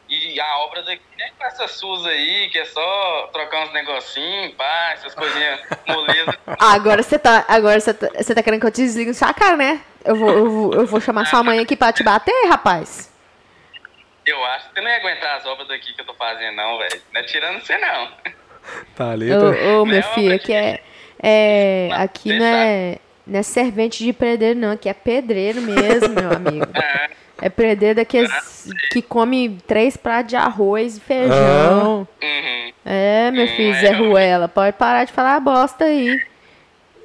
E a obra daqui nem com essas suas aí, que é só trocar uns negocinhos, pá, essas coisinhas molezas. [laughs] agora você tá, agora você tá, você tá querendo que eu te desligue sua cara, né? Eu vou, eu vou, eu vou chamar sua mãe aqui pra te bater, rapaz. Eu acho que você não ia aguentar as obras daqui que eu tô fazendo, não, velho. Não é tirando você, não. [laughs] Tá ali, Ô, ô meu filho, aqui é, é. Aqui não é, não é servente de pedreiro, não. Aqui é pedreiro mesmo, meu amigo. [laughs] É. É perder daqueles que come três pratos de arroz e feijão. Uhum. É, meu filho, uhum. Zé Ruela, pode parar de falar bosta aí.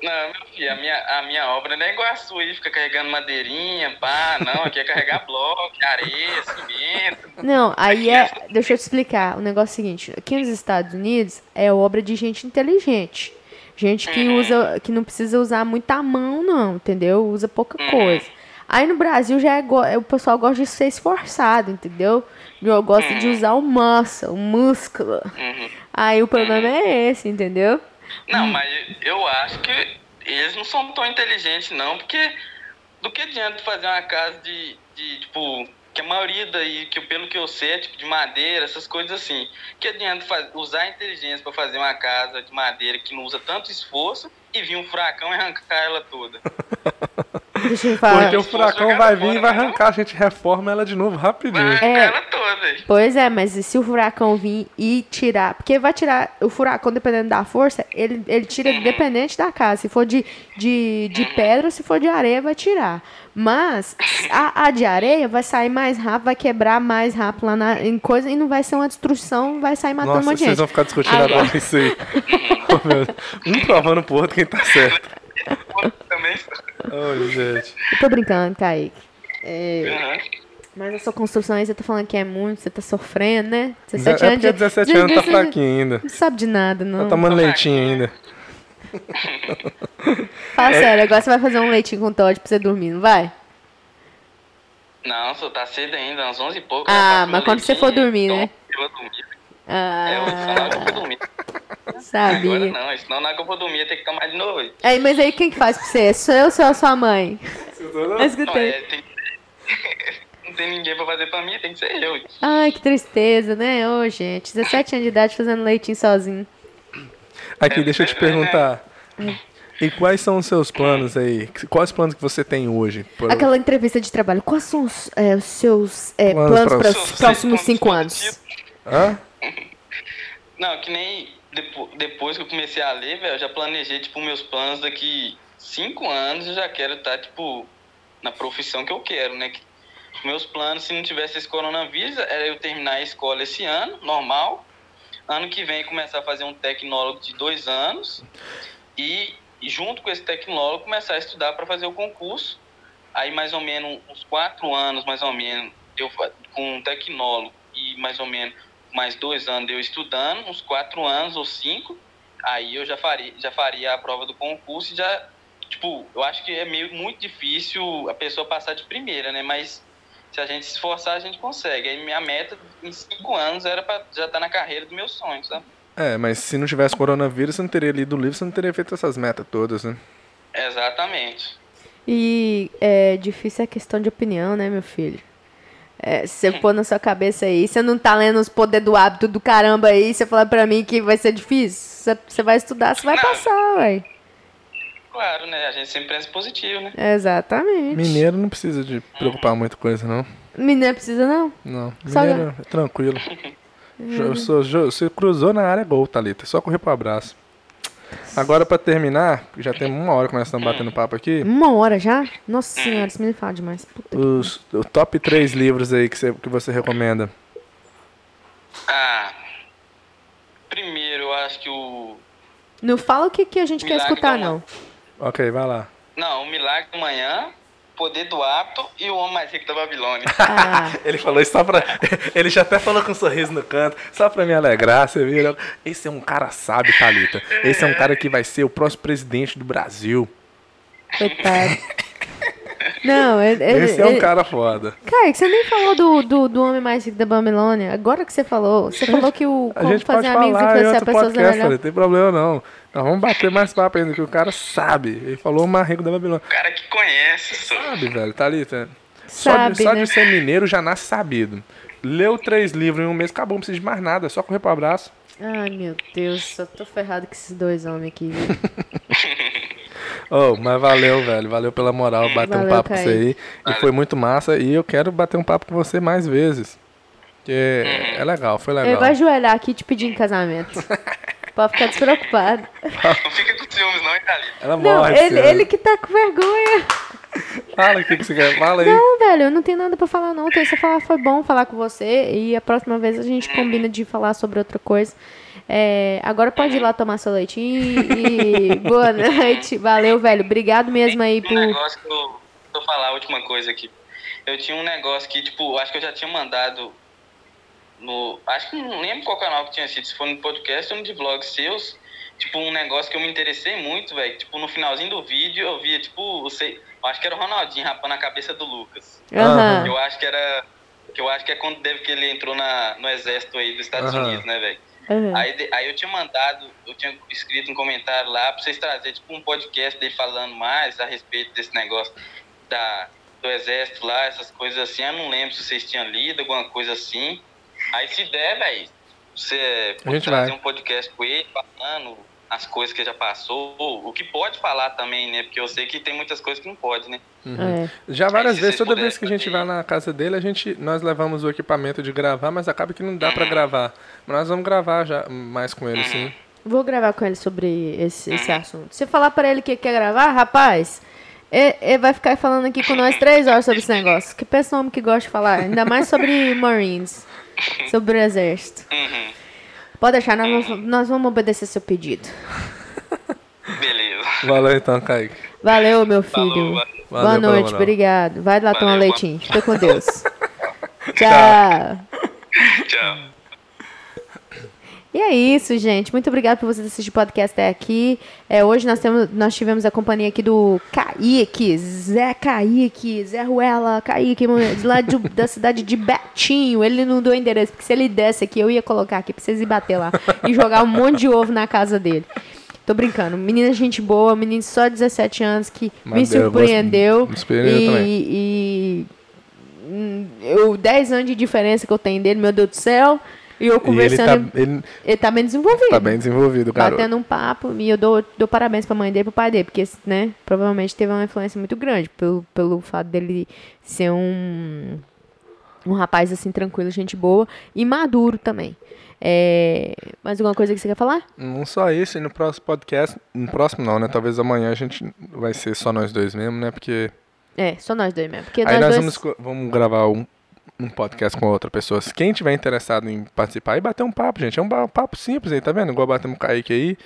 Não, meu filho, a minha, a minha obra não é igual a sua aí, fica carregando madeirinha, pá, não, aqui é carregar bloco, areia, cimento. Não, aí é, é, deixa eu te explicar, o negócio é o seguinte, aqui nos Estados Unidos é obra de gente inteligente, gente que uhum. usa, que não precisa usar muita mão não, entendeu? Usa pouca uhum. coisa. Aí no Brasil já é, o pessoal gosta de ser esforçado, entendeu? Eu gosto uhum. de usar o muscle, o músculo. Uhum. Aí o problema uhum. é esse, entendeu? Não, hum. mas eu acho que eles não são tão inteligentes, não, porque do que adianta fazer uma casa de, de tipo, que a maioria daí, que pelo que eu sei, é tipo de madeira, essas coisas assim. Que adianta faz, usar a inteligência para fazer uma casa de madeira que não usa tanto esforço e vir um furacão e arrancar ela toda. [laughs] Deixa eu falar. Porque o furacão vai vir e vai arrancar, a gente reforma ela de novo rapidinho. Vai arrancar é, ela toda. Pois é, mas se o furacão vir e tirar. Porque vai tirar. O furacão, dependendo da força, ele, ele tira uhum. dependente da casa. Se for de, de, de uhum. pedra, se for de areia, vai tirar. Mas a, a de areia vai sair mais rápido, vai quebrar mais rápido lá na, em coisa e não vai ser uma destruição, vai sair matando Nossa, um de gente. Vocês vão ficar discutindo agora isso aí. [laughs] um provando pro outro quem tá certo. Oi, gente. Eu tô brincando, Kaique. É, Mas a sua construção aí, você tá falando que é muito, você tá sofrendo, né? É 17 anos. porque 17 anos tá fraquinho ainda. Não sabe de nada, não. Tá tomando leitinho ainda. [laughs] Fala sério, agora você vai fazer um leitinho com Todd pra você dormir, não vai? Não, só tá cedo ainda, uns 11 e pouco. Ah, eu faço mas quando você leitinho, for dormir, tomo, né? Eu vou dormir. É, eu vou falar que eu Ah, vou dormir. Agora sabia. não, senão na hora que eu vou dormir eu tenho que tomar de novo. Aí, mas aí quem que faz pra você? Sou eu ou sou a sua mãe? Eu Não, escutei. é, tem... [laughs] não tem ninguém pra fazer pra mim, tem que ser eu. Ai, que tristeza, né? Ô, gente, 17 anos de idade fazendo leitinho sozinho. Aqui, deixa eu te perguntar. E quais são os seus planos aí? Quais planos que você tem hoje? Por- Aquela entrevista de trabalho, quais são os, é, os seus é, Planos planos para os próximos 5 anos? Hã? Não, que nem depois que eu comecei a ler, velho, eu já planejei, tipo, meus planos daqui cinco anos eu já quero estar, tipo, na profissão que eu quero, né? Meus planos, se não tivesse esse coronavírus, era eu terminar a escola esse ano, normal. Ano que vem começar a fazer um tecnólogo de dois anos. E, junto com esse tecnólogo, começar a estudar para fazer o concurso. Aí mais ou menos uns quatro anos, mais ou menos, eu com um tecnólogo e mais ou menos mais dois anos eu estudando, uns quatro anos ou cinco, aí eu já faria, já faria a prova do concurso e já, tipo, eu acho que é meio muito difícil a pessoa passar de primeira, né? Mas se a gente se esforçar, a gente consegue. Aí minha meta em cinco anos era para já estar na carreira dos meus sonhos, sabe? É, mas se não tivesse coronavírus, você não teria lido o livro, você não teria feito essas metas todas, né? Exatamente. E é difícil a questão de opinião, né, meu filho? É, se você pôr na sua cabeça aí, você não tá lendo os poder do hábito do caramba aí, você falar pra mim que vai ser difícil, você- você vai estudar, você vai Não. passar, ué. Claro, né? A gente sempre pensa positivo, né? Exatamente. Mineiro não precisa de preocupar muita coisa, não. Mineiro precisa não? Não, Só- mineiro é tranquilo. [laughs] Sou- Você cruzou na área, é gol, Thalita. Só correr pro abraço. Agora, pra terminar, já tem uma hora que nós estamos batendo papo aqui, Uma hora já? Nossa senhora, esse menino fala demais. Puta os, o top 3 livros aí que você, que você recomenda. Ah, primeiro eu acho que o Não fala o que, que a gente quer Milagre escutar, da não. Ok, vai lá. não, o Milagre do Manhã, Poder do Hábito e o Homem Mais Rico da Babilônia. [laughs] Ah, Ele falou isso só pra. Ele já até falou com um sorriso no canto, só pra me alegrar, você viu? Esse é um cara sábio, Thalita. Esse é um cara que vai ser o próximo presidente do Brasil. coitado. [laughs] Não, ele, ele, Esse é um ele- cara foda. Cara, que você nem falou do, do, do Homem Mais Rico da Babilônia. Agora que você falou. Você falou que o A como gente pode fazer amigos e outro pessoas é podcast, melhor. não tem problema não. Nós vamos bater mais papo ainda, que o cara sabe. Ele falou o Marrego da Babilônia. O cara que conhece, só. Sabe, velho, Thalita? Só, Sabe, de, só né? de ser mineiro já nasce sabido. Leu três livros em um mês, acabou, não precisa de mais nada, é só correr pro abraço. Ai, meu Deus, só tô ferrado com esses dois homens aqui. [laughs] Oh, mas valeu, velho. Valeu pela moral, bater um Valeu, papo com você aí. E foi muito massa. E eu quero bater um papo com você mais vezes. Que é, é legal, foi Ele legal. vai ajoelhar aqui e te pedir em casamento. [laughs] Pode ficar despreocupado. Não fica com ciúmes não, Italita. Ela Não, morre. ele, ele que tá com vergonha. Fala o que, que você quer. Fala aí. Não, velho, eu não tenho nada pra falar, não. Tem só falar, foi bom falar com você. E a próxima vez a gente combina de falar sobre outra coisa. É, agora pode ir lá tomar seu leitinho e [laughs] boa noite. Valeu, velho. Obrigado mesmo aí Um por. negócio que eu vou falar a última coisa aqui. Eu tinha um negócio que, tipo, acho que eu já tinha mandado no. Acho que não lembro qual canal que tinha sido, se foi no podcast ou no de vlogs seus. Tipo, um negócio que eu me interessei muito, velho. Tipo, no finalzinho do vídeo eu via, tipo, você. Eu acho que era o Ronaldinho rapando a cabeça do Lucas. Aham. Eu acho que era. Que eu acho que é quando deve que ele entrou na, no exército aí dos Estados Aham. Unidos, né, velho? Aham. Aí, aí eu tinha mandado, eu tinha escrito um comentário lá pra vocês trazerem tipo um podcast dele falando mais a respeito desse negócio da, do exército lá, essas coisas assim. Eu não lembro se vocês tinham lido, alguma coisa assim. Aí se der, velho, você pode trazer vai. um podcast com ele falando as coisas que já passou, o que pode falar também, né? Porque eu sei que tem muitas coisas que não pode, né? É. Já várias vezes, toda vez que a gente fazer- vai na casa dele, a gente, nós levamos o equipamento de gravar, mas acaba que não dá Uhum. pra gravar. Mas nós vamos gravar já mais com ele, sim. Vou gravar com ele sobre esse, esse assunto. Se falar pra ele que quer gravar, rapaz, ele, ele vai ficar falando aqui com nós três horas sobre esse negócio. Que pensa um homem que gosta de falar, ainda mais sobre [laughs] Marines, sobre o exército. Uhum. Pode deixar, nós vamos, nós vamos obedecer seu pedido. Beleza. Valeu então, Kaique. Valeu, meu Falou, filho. valeu. Boa Valeu noite, obrigado. Vai lá tomar Valeu, leitinho. Fica com Deus. [laughs] Tchau. Tchau. E é isso, gente. Muito obrigada por vocês assistir o podcast até aqui. É, hoje nós, temos, nós tivemos a companhia aqui do Kaique, Zé Kaique, Zé Ruela, Kaique, lá de- da cidade de Betinho. Ele não deu endereço, porque se ele desse aqui, eu ia colocar aqui pra vocês ir bater lá e jogar um monte de ovo na casa dele. Tô brincando. Menina, gente boa, menino só 17 anos que me Mas eu surpreendeu. me surpreendeu e, também. e hum, eu 10 anos de diferença que eu tenho dele, meu Deus do céu. E eu E ele conversando, tá, ele ele tá bem desenvolvido. tá bem desenvolvido, cara. Batendo um papo. E eu dou, dou parabéns pra mãe dele e pro pai dele. Porque, né, provavelmente teve uma influência muito grande. Pelo, pelo fato dele ser um, um rapaz, assim, tranquilo, gente boa. E maduro também. É, mais alguma coisa que você quer falar? Não só isso, e no próximo podcast. No próximo não, né? Talvez amanhã a gente vai ser só nós dois mesmo, né? Porque. É, só nós dois mesmo. Porque Aí nós nós dois... vamos, vamos gravar um, um podcast com outra pessoa. Quem tiver interessado em participar e bater um papo, gente. É um papo simples aí, tá vendo? Igual batemos com o Kaique aí.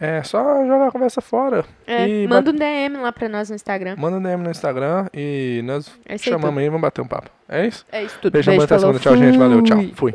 É só jogar a conversa fora. É, e manda um DM lá pra nós no Instagram. Manda um DM no Instagram e nós É chamamos aí e vamos bater um papo. É isso? É isso tudo. Beijão, Beijo, até segunda. Tchau, gente. Valeu, tchau. Fui.